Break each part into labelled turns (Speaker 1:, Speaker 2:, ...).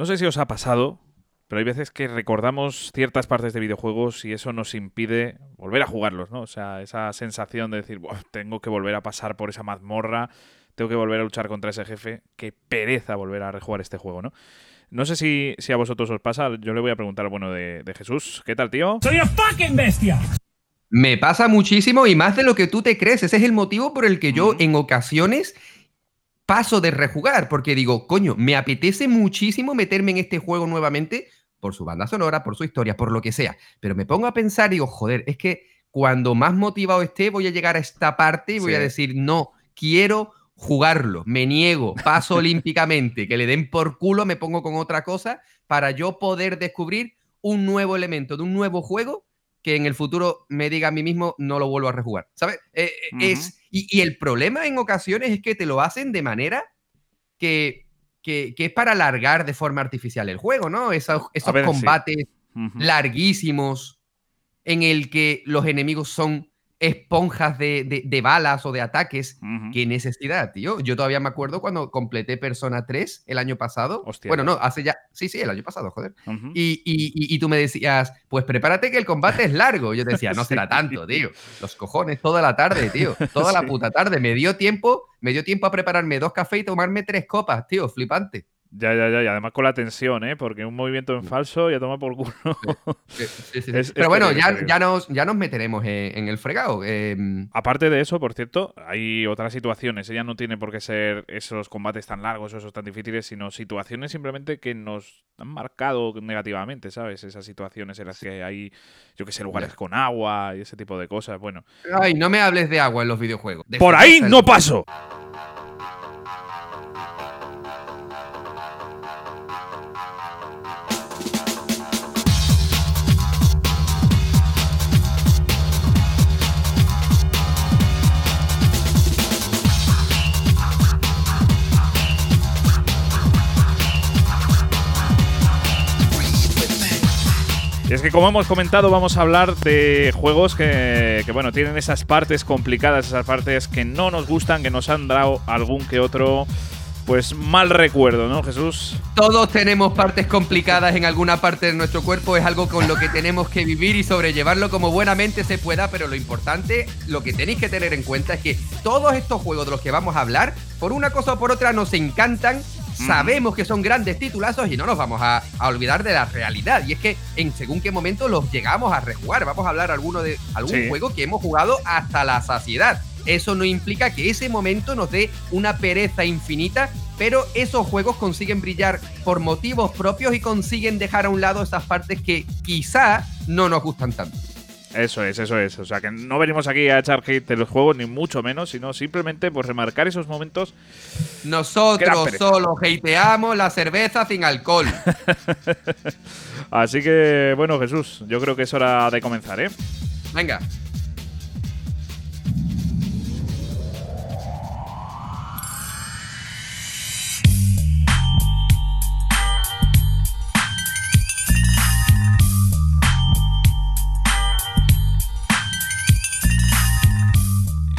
Speaker 1: No sé si os ha pasado, pero hay veces que recordamos ciertas partes de videojuegos y eso nos impide volver a jugarlos, ¿no? O sea, esa sensación de decir, tengo que volver a pasar por esa mazmorra, tengo que volver a luchar contra ese jefe, qué pereza volver a rejugar este juego, ¿no? No sé si, si a vosotros os pasa, yo le voy a preguntar, bueno, de, de Jesús, ¿qué tal, tío?
Speaker 2: ¡Soy una fucking bestia!
Speaker 3: Me pasa muchísimo y más de lo que tú te crees. Ese es el motivo por el que yo en ocasiones paso de rejugar, porque digo, coño, me apetece muchísimo meterme en este juego nuevamente por su banda sonora, por su historia, por lo que sea. Pero me pongo a pensar y digo, joder, es que cuando más motivado esté voy a llegar a esta parte y voy a decir, no, quiero jugarlo, me niego, paso olímpicamente, que le den por culo, me pongo con otra cosa para yo poder descubrir un nuevo elemento de un nuevo juego que en el futuro me diga a mí mismo no lo vuelvo a rejugar. ¿Sabes? Eh, eh, es, y, el problema en ocasiones es que te lo hacen de manera que, que, es para alargar de forma artificial el juego, ¿no? Esos, esos combates larguísimos en el que los enemigos son esponjas de, balas o de ataques. Qué necesidad, tío. Yo todavía me acuerdo cuando completé Persona 3 el año pasado. Bueno, no, hace ya. Sí, sí, el año pasado, joder. y, tú me decías, pues prepárate que el combate es largo. Yo te decía, no será tanto, tío. Los cojones, toda la tarde, tío. Toda la puta tarde. Me dio tiempo, me dio tiempo a prepararme dos cafés y tomarme tres copas, tío. Flipante.
Speaker 1: Ya, ya, ya, y además con la tensión, ¿eh? Porque un movimiento en falso ya toma por culo.
Speaker 3: Pero bueno, ya, ya, nos, ya nos meteremos en, el fregado. Em.
Speaker 1: Aparte de eso, por cierto, hay otras situaciones. Ella no tiene por qué ser esos combates tan largos o esos tan difíciles, sino situaciones simplemente que nos han marcado negativamente, ¿sabes? Esas situaciones en las que hay, yo qué sé, lugares con agua y ese tipo de cosas. Bueno.
Speaker 3: Ay, no me hables de agua en los videojuegos.
Speaker 1: ¡Por ahí no paso! Es que como hemos comentado, vamos a hablar de juegos que, bueno, tienen esas partes complicadas, esas partes que no nos gustan, que nos han dado algún que otro pues mal recuerdo, ¿no, Jesús?
Speaker 3: Todos tenemos partes complicadas en alguna parte de nuestro cuerpo, es algo con lo que tenemos que vivir y sobrellevarlo como buenamente se pueda, pero lo importante, lo que tenéis que tener en cuenta es que todos estos juegos de los que vamos a hablar, por una cosa o por otra, nos encantan Sabemos que son grandes titulazos y no nos vamos a, olvidar de la realidad. Y es que en según qué momento los llegamos a rejugar. Vamos a hablar alguno de algún juego que hemos jugado hasta la saciedad. Eso no implica que ese momento nos dé una pereza infinita, pero esos juegos consiguen brillar por motivos propios y consiguen dejar a un lado esas partes que quizá no nos gustan tanto.
Speaker 1: Eso es, eso es. O sea, que no venimos aquí a echar hate de los juegos, ni mucho menos, sino simplemente por remarcar esos momentos.
Speaker 3: Nosotros solo hateamos la cerveza sin alcohol.
Speaker 1: Así que, bueno, Jesús, yo creo que es hora de comenzar, ¿eh?
Speaker 3: Venga.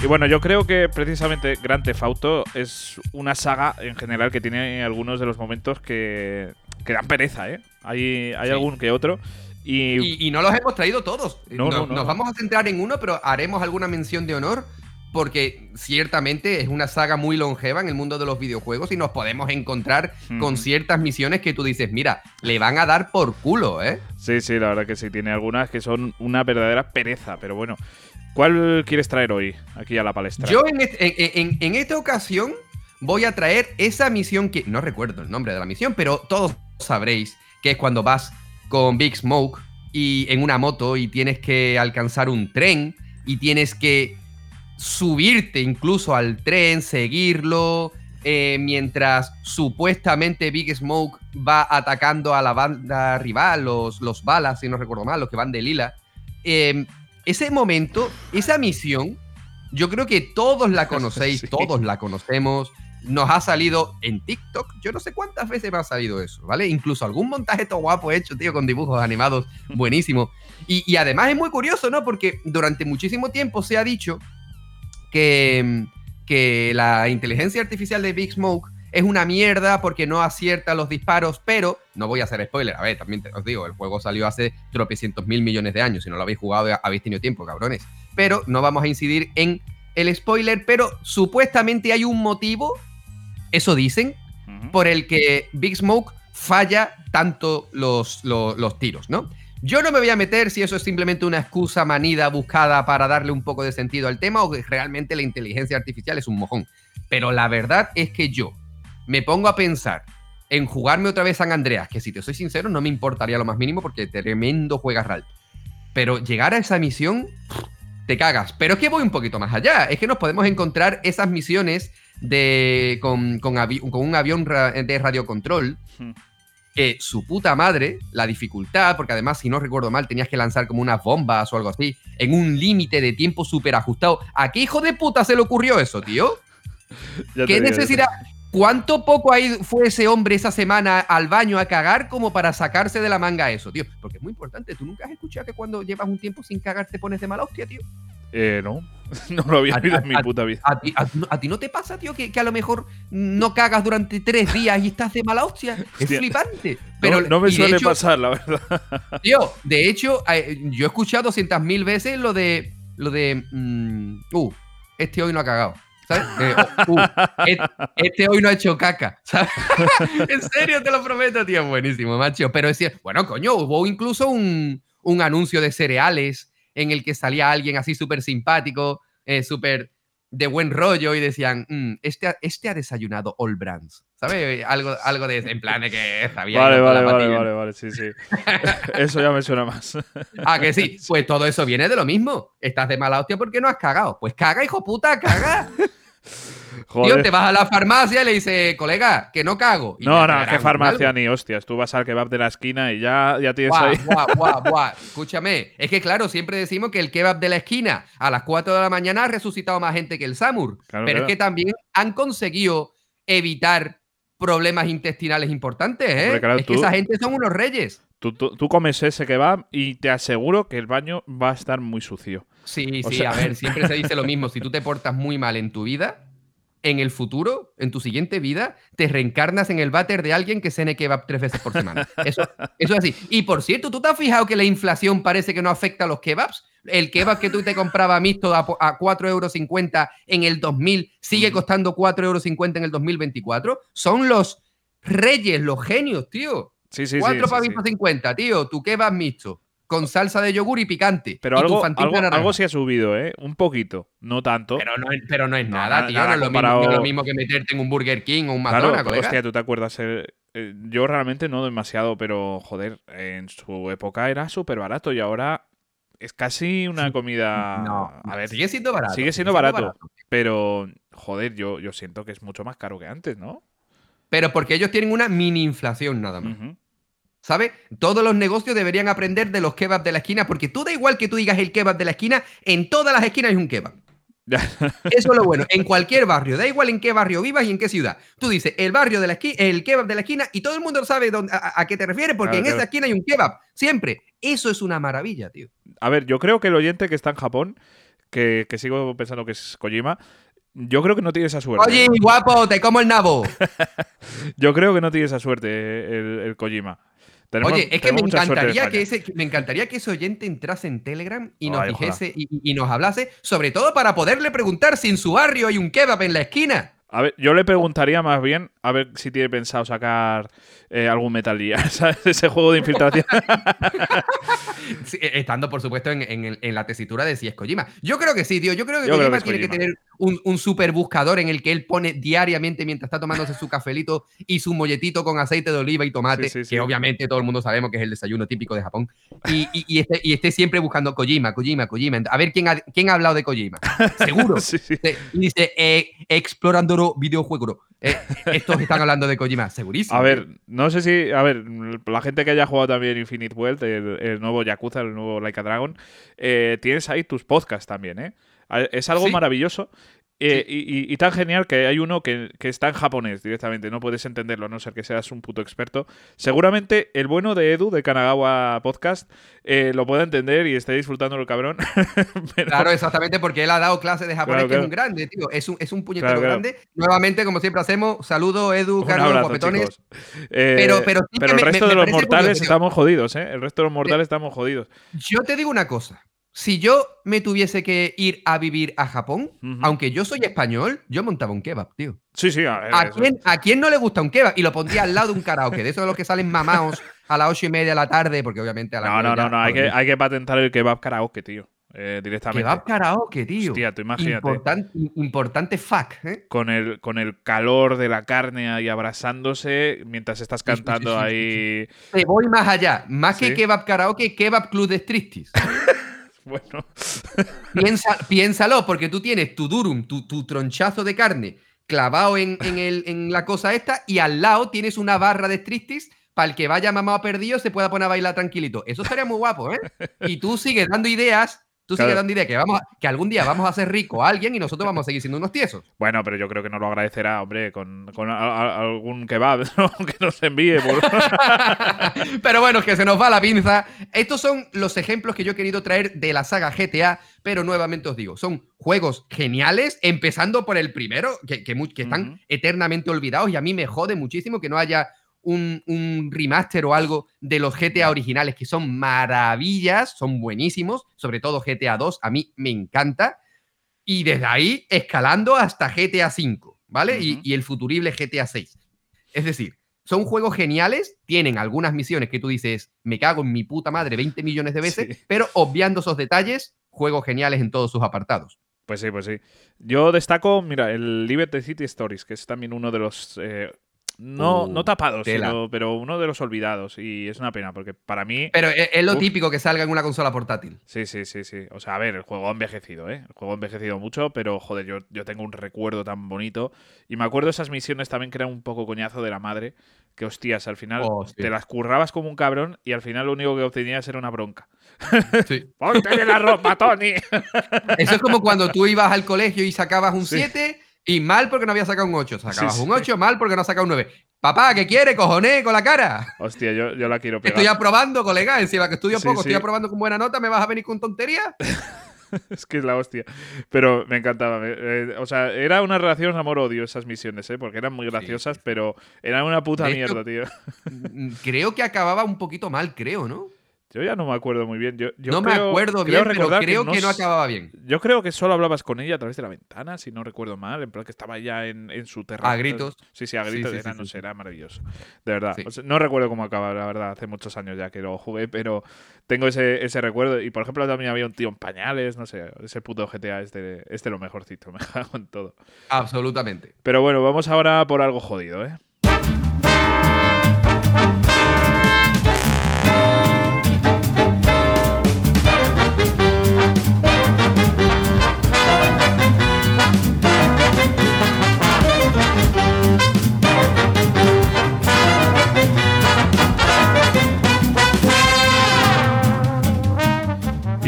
Speaker 1: Y bueno, yo creo que precisamente Grand Theft Auto es una saga en general que tiene algunos de los momentos que, que dan pereza, ¿eh? Hay, hay algún que otro.
Speaker 3: Y... no los hemos traído todos. nos, vamos a centrar en uno, pero haremos alguna mención de honor porque ciertamente es una saga muy longeva en el mundo de los videojuegos y nos podemos encontrar con ciertas misiones que tú dices, mira, le van a dar por culo, ¿eh?
Speaker 1: Sí, sí, la verdad que sí, tiene algunas que son una verdadera pereza, pero bueno, ¿Cuál quieres traer hoy aquí a la palestra?
Speaker 3: Yo en, esta ocasión voy a traer esa misión que no recuerdo el nombre de la misión, pero todos sabréis que es cuando vas con Big Smoke y en una moto y tienes que alcanzar un tren y tienes que subirte incluso al tren, seguirlo, eh, mientras supuestamente Big Smoke va atacando a la banda rival, los, los balas, si no recuerdo mal, los que van de lila. Eh, ese momento, esa misión, yo creo que todos la conocéis, todos la conocemos. Nos ha salido en TikTok, yo no sé cuántas veces me ha salido eso, ¿vale? Incluso algún montaje todo guapo hecho, tío, con dibujos animados buenísimo. Y, además es muy curioso, ¿no? Porque durante muchísimo tiempo se ha dicho que, que la inteligencia artificial de Big Smoke es una mierda porque no acierta los disparos, pero no voy a hacer spoiler. A ver, también os digo, el juego salió hace tropecientos mil millones de años. Si no lo habéis jugado, habéis tenido tiempo, cabrones. Pero no vamos a incidir en el spoiler, pero supuestamente hay un motivo, eso dicen, por el que Big Smoke falla tanto los, los, tiros, ¿no? Yo no me voy a meter si eso es simplemente una excusa manida buscada para darle un poco de sentido al tema o que realmente la inteligencia artificial es un mojón. Pero la verdad es que yo me pongo a pensar en jugarme otra vez San Andreas, que si te soy sincero no me importaría lo más mínimo porque tremendo juegas RAL. Pero llegar a esa misión, te cagas. Pero es que voy un poquito más allá. Es que nos podemos encontrar esas misiones de, con, con, un avión de radiocontrol. Hmm. Que su puta madre, la dificultad, porque además, si no recuerdo mal, tenías que lanzar como unas bombas o algo así, en un límite de tiempo súper ajustado. ¿A qué hijo de puta se le ocurrió eso, tío? ¿Qué necesidad? ¿Cuánto poco ahí fue ese hombre esa semana al baño a cagar como para sacarse de la manga eso, tío? Porque es muy importante. ¿Tú nunca has escuchado que cuando llevas un tiempo sin cagar te pones de mala hostia, tío?
Speaker 1: Eh, no. No lo había oído en mi puta vida.
Speaker 3: A ti, no te pasa, tío, que, a lo mejor no cagas durante tres días y estás de mala hostia? Es flipante.
Speaker 1: Pero, no, me suele pasar, la verdad.
Speaker 3: Tío, de hecho, eh, yo he escuchado 200.000 veces lo de. Lo de. Mm, uh, este hoy no ha cagado. Eh, uh, este hoy no ha hecho caca, en serio, te lo prometo, tío. Buenísimo, macho. Pero decía, bueno, coño, hubo incluso un, anuncio de cereales en el que salía alguien así súper simpático, eh, súper de buen rollo y decían, mm, este, este ha desayunado All Brands. ¿Sabes? Algo, algo de en plan de que sabía.
Speaker 1: Vale, vale, vale, vale, vale, sí, sí. eso ya me suena más.
Speaker 3: ah, que sí. Pues todo eso viene de lo mismo. Estás de mala hostia porque no has cagado. Pues caga, hijo puta, caga. Tío, te vas a la farmacia y le dices, colega, que no cago.
Speaker 1: no, no, qué farmacia ni hostias. Tú vas al kebab de la esquina y ya, ya tienes ahí.
Speaker 3: Escúchame, es que claro, siempre decimos que el kebab de la esquina a las 4 de la mañana ha resucitado más gente que el Samur. pero es que también han conseguido evitar problemas intestinales importantes, ¿eh? es que esa gente son unos reyes.
Speaker 1: Tú, tú, comes ese kebab y te aseguro que el baño va a estar muy sucio.
Speaker 3: Sí, sí, a ver, siempre se dice lo mismo. Si tú te portas muy mal en tu vida, en el futuro, en tu siguiente vida, te reencarnas en el váter de alguien que cene kebab tres veces por semana. Eso, eso es así. Y por cierto, ¿tú te has fijado que la inflación parece que no afecta a los kebabs? El kebab que tú te comprabas mixto a, a 4,50 euros en el 2000 sigue costando 4,50 euros en el 2024. Son los reyes, los genios, tío. Sí, sí, 4 sí, pavitos 50, tío. Tu kebab mixto con salsa de yogur y picante.
Speaker 1: Pero algo, algo, sí ha subido, ¿eh? Un poquito, no tanto.
Speaker 3: Pero no, pero no es nada, tío. no, es lo mismo, que meterte en un Burger King o un McDonald's,
Speaker 1: claro, Hostia, ¿tú te acuerdas? Eh, eh, yo realmente no demasiado, pero joder, en su época era súper barato y ahora es casi una comida.
Speaker 3: No, a ver, sigue siendo barato.
Speaker 1: Sigue siendo, barato, pero joder, yo, yo siento que es mucho más caro que antes, ¿no?
Speaker 3: Pero porque ellos tienen una mini inflación nada más. ¿Sabes? Todos los negocios deberían aprender de los kebabs de la esquina, porque tú da igual que tú digas el kebab de la esquina, en todas las esquinas hay un kebab. Eso es lo bueno. En cualquier barrio, da igual en qué barrio vivas y en qué ciudad. Tú dices el barrio de la esquina, el kebab de la esquina, y todo el mundo sabe a, qué te refieres, porque en esa esquina hay un kebab. Siempre. Eso es una maravilla, tío.
Speaker 1: A ver, yo creo que el oyente que está en Japón, que, sigo pensando que es Kojima, yo creo que no tiene esa suerte.
Speaker 3: Oye, guapo, te como el nabo.
Speaker 1: yo creo que no tiene esa suerte el, el Kojima.
Speaker 3: Oye, es que me encantaría que, ese, me encantaría que ese oyente entrase en Telegram y nos dijese y, nos hablase, sobre todo para poderle preguntar si en su barrio hay un kebab en la esquina.
Speaker 1: A ver, yo le preguntaría más bien a ver si tiene pensado sacar eh, algún Metal Gear, ¿sabes? Ese juego de infiltración.
Speaker 3: E, estando, por supuesto, en, la tesitura de si es Kojima. Yo creo que sí, tío. Yo creo que Kojima tiene que tener un, super buscador en el que él pone diariamente mientras está tomándose su cafelito y su molletito con aceite de oliva y tomate, que obviamente todo el mundo sabemos que es el desayuno típico de Japón. Y, esté, siempre buscando Kojima, Kojima, Kojima. A ver quién ha, quién ha hablado de Kojima. Seguro. y dice, eh, explorando videojuego. Eh, estos están hablando de Kojima, segurísimo.
Speaker 1: A ver, no sé si. A ver, la gente que haya jugado también Infinite World, el, nuevo Yakuza, el nuevo Like a Dragon, eh, tienes ahí tus podcasts también, ¿eh? Es algo maravilloso. Eh, y, tan genial que hay uno que, está en japonés directamente, no puedes entenderlo, a no ser que seas un puto experto. Seguramente el bueno de Edu, de Kanagawa Podcast, eh, lo pueda entender y esté disfrutando el cabrón.
Speaker 3: Claro, exactamente, porque él ha dado clases de japonés, que es un grande, tío. Es un, es un puñetero grande. Nuevamente, como siempre hacemos, saludo, Edu, Carlos, guapetones.
Speaker 1: Eh, pero, pero, el resto de los mortales estamos jodidos, ¿eh? El resto de los mortales estamos jodidos.
Speaker 3: Yo te digo una cosa si yo me tuviese que ir a vivir a Japón, aunque yo soy español, yo montaba un kebab, tío.
Speaker 1: Sí, sí.
Speaker 3: A, quién, no le gusta un kebab? Y lo pondría al lado de un karaoke, de esos de los que salen mamados a las ocho y media de la tarde, porque obviamente a la
Speaker 1: No, no, no, no, hay que, hay que patentar el kebab karaoke, tío. Eh, directamente.
Speaker 3: Kebab karaoke, tío.
Speaker 1: Hostia, tú imagínate.
Speaker 3: importante fuck, ¿eh?
Speaker 1: Con el, con el calor de la carne ahí abrazándose mientras estás cantando ahí.
Speaker 3: Te voy más allá. Más que kebab karaoke, kebab club de striptease.
Speaker 1: Bueno.
Speaker 3: piénsalo, porque tú tienes tu durum, tu, tronchazo de carne clavado en, en, la cosa esta y al lado tienes una barra de striptease para el que vaya mamado perdido se pueda poner a bailar tranquilito. Eso estaría muy guapo, ¿eh? Y tú sigues dando ideas Tú sigues dando idea que, vamos que algún día vamos a ser rico a alguien y nosotros vamos a seguir siendo unos tiesos.
Speaker 1: Bueno, pero yo creo que nos lo agradecerá, hombre, con, algún kebab que nos envíe.
Speaker 3: pero bueno, que se nos va la pinza. Estos son los ejemplos que yo he querido traer de la saga GTA, pero nuevamente os digo, son juegos geniales, empezando por el primero, que, que, están eternamente olvidados y a mí me jode muchísimo que no haya un, remaster o algo de los GTA originales, que son maravillas, son buenísimos, sobre todo GTA 2, a mí me encanta. Y desde ahí escalando hasta GTA 5, ¿vale? y, el futurible GTA 6. Es decir, son juegos geniales, tienen algunas misiones que tú dices, me cago en mi puta madre 20 millones de veces, pero obviando esos detalles, juegos geniales en todos sus apartados.
Speaker 1: Pues sí, pues sí. Yo destaco, mira, el Liberty City Stories, que es también uno de los eh, no, no tapados, pero uno de los olvidados. Y es una pena, porque para mí.
Speaker 3: Pero es, lo típico que salga en una consola portátil.
Speaker 1: Sí, sí, sí, sí. O sea, a ver, el juego ha envejecido, ¿eh? El juego ha envejecido mucho, pero joder, yo, yo tengo un recuerdo tan bonito. Y me acuerdo esas misiones también que eran un poco coñazo de la madre. Que hostias, al final oh, te las currabas como un cabrón y al final lo único que obtenías era una bronca. Sí. Ponte la ropa, Tony.
Speaker 3: Eso es como cuando tú ibas al colegio y sacabas un 7 y mal porque no había sacado un 8. Sacabas un 8, mal porque no has sacado un 9. Papá, ¿qué quiere, cojones, con la cara?
Speaker 1: Hostia, yo, yo la quiero pegar.
Speaker 3: Estoy aprobando, colega. Encima que estudio poco, estoy aprobando con buena nota, ¿me vas a venir con tontería?
Speaker 1: es que es la hostia. Pero me encantaba. Eh, o sea, era una relación amor-odio esas misiones, ¿eh? Porque eran muy graciosas, pero eran una puta mierda, tío.
Speaker 3: creo que acababa un poquito mal, creo, ¿no?
Speaker 1: Yo ya no me acuerdo muy bien. Yo,
Speaker 3: no me acuerdo bien, pero creo que no, acababa bien.
Speaker 1: Yo creo que solo hablabas con ella a través de la ventana, si no recuerdo mal, en plan que estaba ya en, su terreno.
Speaker 3: A gritos.
Speaker 1: Sí, sí, a gritos. era, no sé, era maravilloso. De verdad. no recuerdo cómo acababa, la verdad. Hace muchos años ya que lo jugué, pero tengo ese, ese recuerdo. Y por ejemplo, también había un tío en pañales, no sé. Ese puto GTA es de, es de lo mejorcito. Me cago en todo.
Speaker 3: Absolutamente.
Speaker 1: Pero bueno, vamos ahora por algo jodido, ¿eh?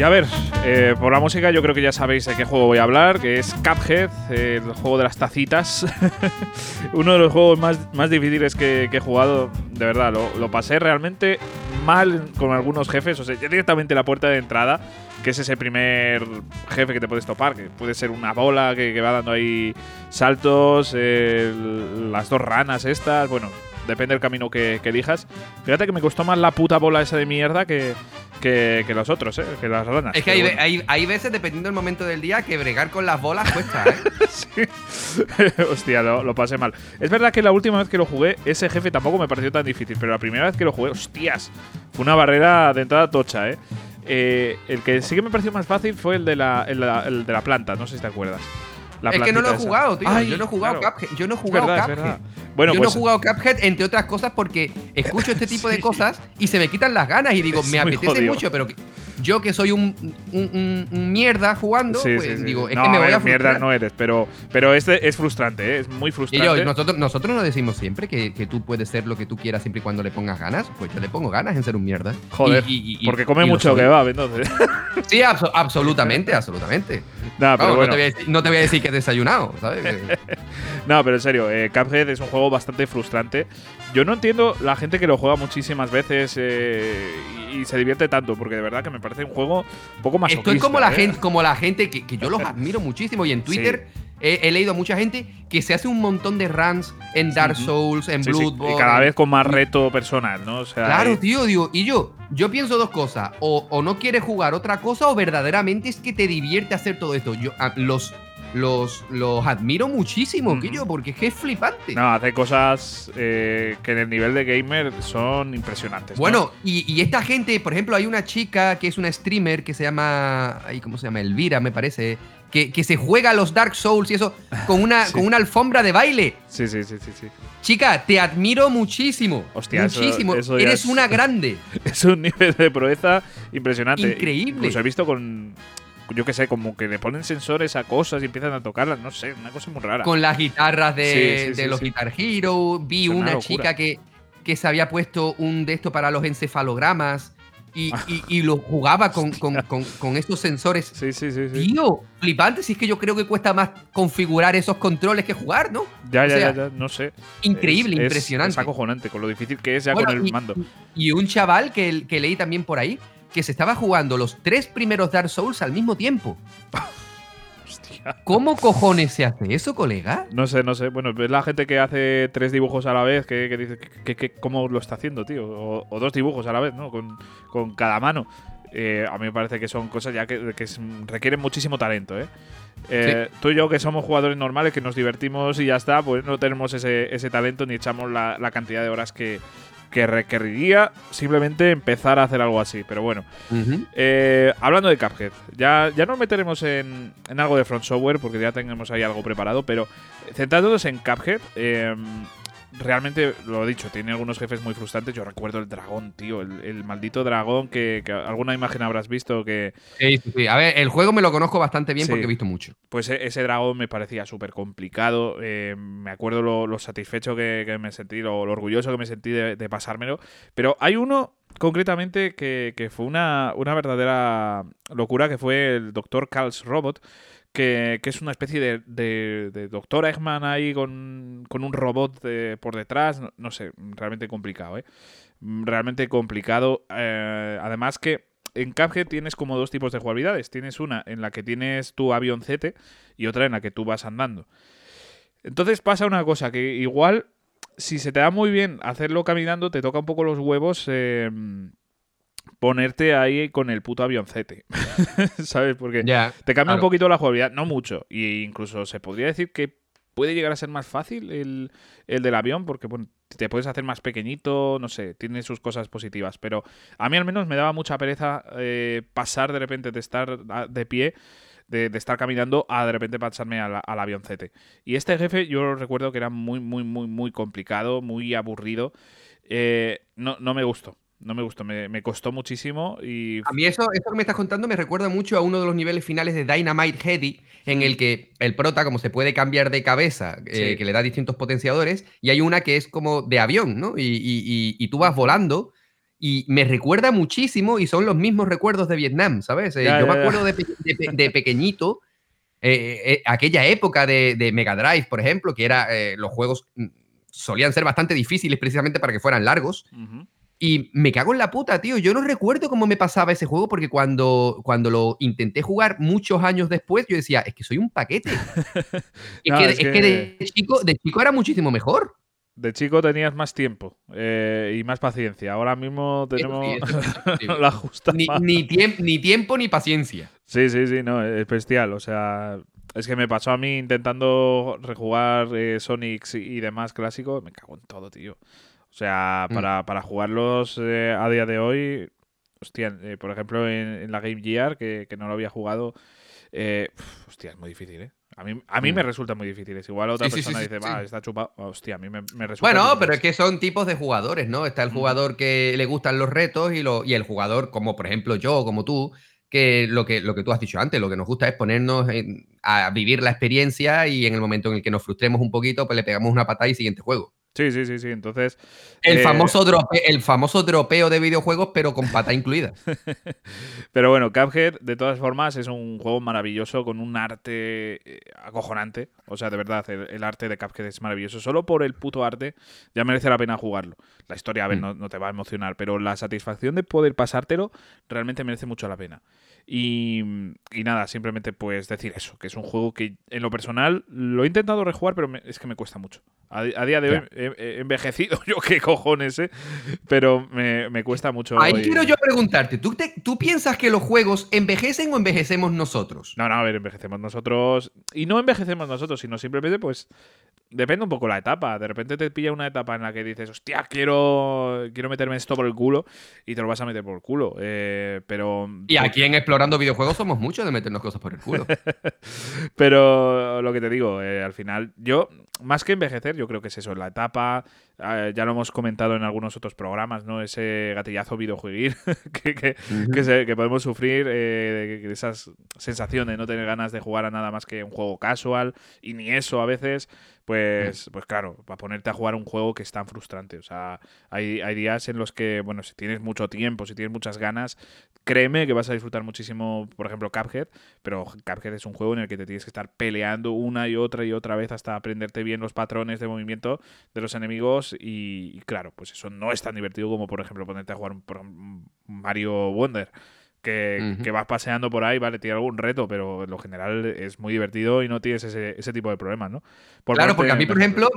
Speaker 1: A ver, eh, por la música yo creo que ya sabéis de qué juego voy a hablar, que es Cuphead, el juego de las tacitas. Uno de los juegos más, más difíciles que, he jugado, de verdad, lo, pasé realmente mal con algunos jefes, o sea, directamente la puerta de entrada, que es ese primer jefe que te puedes topar, que puede ser una bola que, va dando ahí saltos, las dos ranas estas, bueno, depende del camino que, elijas. Fíjate que me costó más la puta bola esa de mierda que, que, los otros, ¿eh? que las ranas.
Speaker 3: Es que hay, hay, veces, dependiendo del momento del día, que bregar con las bolas cuesta, ¿eh?
Speaker 1: Hostia, lo, pasé mal. Es verdad que la última vez que lo jugué, ese jefe tampoco me pareció tan difícil, pero la primera vez que lo jugué, hostias, fue una barrera de entrada tocha, ¿eh? eh el que sí que me pareció más fácil fue el de la, el de la planta, no sé si te acuerdas
Speaker 3: es que no lo he jugado, tío. yo no he jugado Cuphead. Yo no he jugado Cuphead. Bueno, yo no he pues jugado Cuphead, entre otras cosas, porque escucho este tipo de cosas y se me quitan las ganas y digo, me apetece mucho, pero yo que soy un, mierda jugando, pues digo, es que me voy a,
Speaker 1: mierda no eres, pero, pero este es frustrante, ¿eh? es muy frustrante.
Speaker 3: Y nosotros, nosotros nos decimos siempre que, tú puedes ser lo que tú quieras siempre y cuando le pongas ganas. Pues yo le pongo ganas en ser un mierda.
Speaker 1: Joder, porque come mucho que va, entonces.
Speaker 3: Sí, absolutamente, absolutamente. no, te voy a decir, que he desayunado, ¿sabes?
Speaker 1: no, pero en serio, eh, Cuphead es un juego bastante frustrante. Yo no entiendo la gente que lo juega muchísimas veces eh, y se divierte tanto, porque de verdad que me parece un juego un poco más
Speaker 3: Estoy como la ¿eh? gente, como la gente que, yo los admiro muchísimo y en Twitter he, leído a mucha gente que se hace un montón de runs en Dark Souls, en Bloodborne.
Speaker 1: Y cada vez con más reto personal, ¿no?
Speaker 3: claro, tío, digo, y yo, yo pienso dos cosas, o, no quieres jugar otra cosa o verdaderamente es que te divierte hacer todo esto. Yo, los los, los admiro muchísimo, Quillo, porque es que es flipante.
Speaker 1: No, hace cosas eh, que en el nivel de gamer son impresionantes.
Speaker 3: Bueno, y, esta gente, por ejemplo, hay una chica que es una streamer que se llama. ¿Cómo se llama? Elvira, me parece. Que, que se juega a los Dark Souls y eso con una, con una alfombra de baile.
Speaker 1: Sí, sí, sí, sí,
Speaker 3: Chica, te admiro muchísimo. Hostia, muchísimo. Eres una grande.
Speaker 1: Es un nivel de proeza impresionante.
Speaker 3: Increíble.
Speaker 1: Incluso he visto con yo qué sé, como que le ponen sensores a cosas y empiezan a tocarlas, no sé, una cosa muy rara.
Speaker 3: Con las guitarras de, los Guitar Hero, vi una, chica que, que se había puesto un de esto para los encefalogramas. Y, y, lo jugaba con, con, con, estos sensores.
Speaker 1: Sí, sí, sí, sí.
Speaker 3: Tío, flipante, si es que yo creo que cuesta más configurar esos controles que jugar, ¿no?
Speaker 1: Ya, ya, ya, no sé.
Speaker 3: Increíble, impresionante. Es,
Speaker 1: acojonante, con lo difícil que es ya con el mando.
Speaker 3: Y un chaval que, que leí también por ahí, que se estaba jugando los tres primeros Dark Souls al mismo tiempo. Hostia. ¿Cómo cojones se hace eso, colega?
Speaker 1: No sé, no sé. Bueno, es la gente que hace tres dibujos a la vez que, dice que, cómo lo está haciendo, tío. O, dos dibujos a la vez, ¿no? Con, cada mano. Eh, a mí me parece que son cosas ya que, requieren muchísimo talento, ¿eh? ¿eh? Tú y yo, que somos jugadores normales, que nos divertimos y ya está, pues no tenemos ese, talento ni echamos la, cantidad de horas que, que requeriría simplemente empezar a hacer algo así. Pero bueno, eh, hablando de Cuphead, ya, ya nos meteremos en, en, algo de Front Software porque ya tenemos ahí algo preparado, pero centrándonos en Cuphead, eh, realmente, lo he dicho, tiene algunos jefes muy frustrantes. Yo recuerdo el dragón, tío, el, maldito dragón que, alguna imagen habrás visto que...
Speaker 3: Sí, sí, sí. A ver, el juego me lo conozco bastante bien porque he visto mucho.
Speaker 1: Pues e, ese dragón me parecía súper complicado. Eh, me acuerdo lo, satisfecho que, me sentí, lo, orgulloso que me sentí de, pasármelo. Pero hay uno concretamente que, fue una, una verdadera locura, que fue el Dr. Carl's Robot que, es una especie de, de, Doctor Eggman ahí con, un robot por detrás. No, sé, realmente complicado, ¿eh? Realmente complicado. Eh, además que en Cuphead tienes como dos tipos de jugabilidades. Tienes una en la que tienes tu avioncete y otra en la que tú vas andando. Entonces pasa una cosa, que igual si se te da muy bien hacerlo caminando, te toca un poco los huevos. Eh, ponerte ahí con el puto avioncete. ¿Sabes? Porque te cambia un poquito la jugabilidad, no mucho. Y incluso se podría decir que puede llegar a ser más fácil el, del avión, porque te puedes hacer más pequeñito, no sé, tiene sus cosas positivas. Pero a mí al menos me daba mucha pereza eh, pasar de repente de estar de pie. De, estar caminando a de repente pasarme al, al avioncete. Y este jefe yo recuerdo que era muy, muy, muy, muy complicado, muy aburrido. Eh, no, no me gustó no me gustó, me, costó muchísimo y...
Speaker 3: A mí eso, eso que me estás contando me recuerda mucho a uno de los niveles finales de Dynamite Heady, en el que el prota, como se puede cambiar de cabeza, eh, que le da distintos potenciadores, y hay una que es como de avión, ¿no? Y, tú vas volando, y me recuerda muchísimo, y son los mismos recuerdos de Vietnam, ¿sabes? Eh, yo me acuerdo de, pequeñito, eh, aquella época de, Mega Drive, por ejemplo, que era los juegos mm, solían ser bastante difíciles precisamente para que fueran largos. Y me cago en la puta, tío. Yo no recuerdo cómo me pasaba ese juego porque cuando, cuando lo intenté jugar muchos años después, yo decía, es que soy un paquete. es, que, de, chico, de chico era muchísimo mejor.
Speaker 1: De chico tenías más tiempo eh, y más paciencia. Ahora mismo tenemos la justa.
Speaker 3: Ni, ni, ni, tiempo ni paciencia.
Speaker 1: Sí, sí, sí, no, es bestial. O sea, es que me pasó a mí intentando rejugar eh, Sonics y demás clásicos. Me cago en todo, tío. O sea, mm. para, para jugarlos eh, a día de hoy, hostia, eh, por ejemplo, en, la Game Gear, que, no lo había jugado, eh, hostia, es muy difícil, ¿eh? A mí, a mí
Speaker 3: Mm.
Speaker 1: me resulta muy difícil. Es igual otra
Speaker 3: Sí, sí, sí,
Speaker 1: persona
Speaker 3: sí,
Speaker 1: dice, va, está chupado. Hostia, a mí me, me resulta.
Speaker 3: Bueno, pero es que son tipos de jugadores, ¿no? Está el
Speaker 1: Ujú.
Speaker 3: jugador que le gustan los retos y, lo, y el jugador, como por ejemplo yo, como tú, que lo que, lo que tú has dicho antes, lo que nos gusta es ponernos en- a vivir la experiencia y en el momento en el que nos frustremos un poquito, pues le pegamos una patada y siguiente juego.
Speaker 1: Sí, sí, sí, sí. Entonces.
Speaker 3: El,
Speaker 1: eh,
Speaker 3: famoso drope- el famoso dropeo de videojuegos, pero con pata incluida.
Speaker 1: Pero bueno, Cuphead, de todas formas, es un juego maravilloso con un arte eh, acojonante. O sea, de verdad, el, el arte de Cuphead es maravilloso. Solo por el puto arte ya merece la pena jugarlo. La historia, a ver,
Speaker 3: Mm.
Speaker 1: no, no te va a emocionar, pero la satisfacción de poder pasártelo realmente merece mucho la pena. Y, y nada, simplemente pues decir eso, que es un juego que en lo personal lo he intentado rejugar, pero me- es que me cuesta mucho. A, día de hoy he, he envejecido, yo qué cojones, ¿eh? Pero me, me cuesta mucho.
Speaker 3: Ahí quiero yo preguntarte, ¿tú, te- ¿tú piensas que los juegos envejecen o envejecemos nosotros?
Speaker 1: No, no, a ver, envejecemos nosotros. Y no envejecemos nosotros, sino simplemente, pues. Depende un poco la etapa. De repente te pilla una etapa en la que dices, hostia, quiero, quiero meterme esto por el culo. Y te lo vas a meter por el culo. Eh, pero.
Speaker 3: Y aquí en Explorando Videojuegos somos muchos de meternos cosas por el culo.
Speaker 1: Pero lo que te digo, eh, al final, yo, más que envejecer, yo creo que es eso, la etapa, eh, ya lo hemos comentado en algunos otros programas, ¿no? Ese gatillazo videojueguil que, que, que, se- que podemos sufrir, eh, esas sensación de no tener ganas de jugar a nada más que un juego casual, y ni eso a veces, pues, pues claro, para ponerte a jugar un juego que es tan frustrante. O sea, hay, hay días en los que, bueno, si tienes mucho tiempo, si tienes muchas ganas, créeme que vas a disfrutar muchísimo, por ejemplo, Cuphead, pero Cuphead es un juego en el que te tienes que estar peleando una y otra y otra vez hasta aprenderte bien los patrones de movimiento de los enemigos y, y claro, pues eso no es tan divertido como por ejemplo ponerte a jugar un, un Mario Wonder. Que, vas paseando por ahí, vale, tiene algún reto, pero en lo general es muy divertido y no tienes ese, ese tipo de problemas, ¿no? Por
Speaker 3: claro, porque a mí, por ejemplo...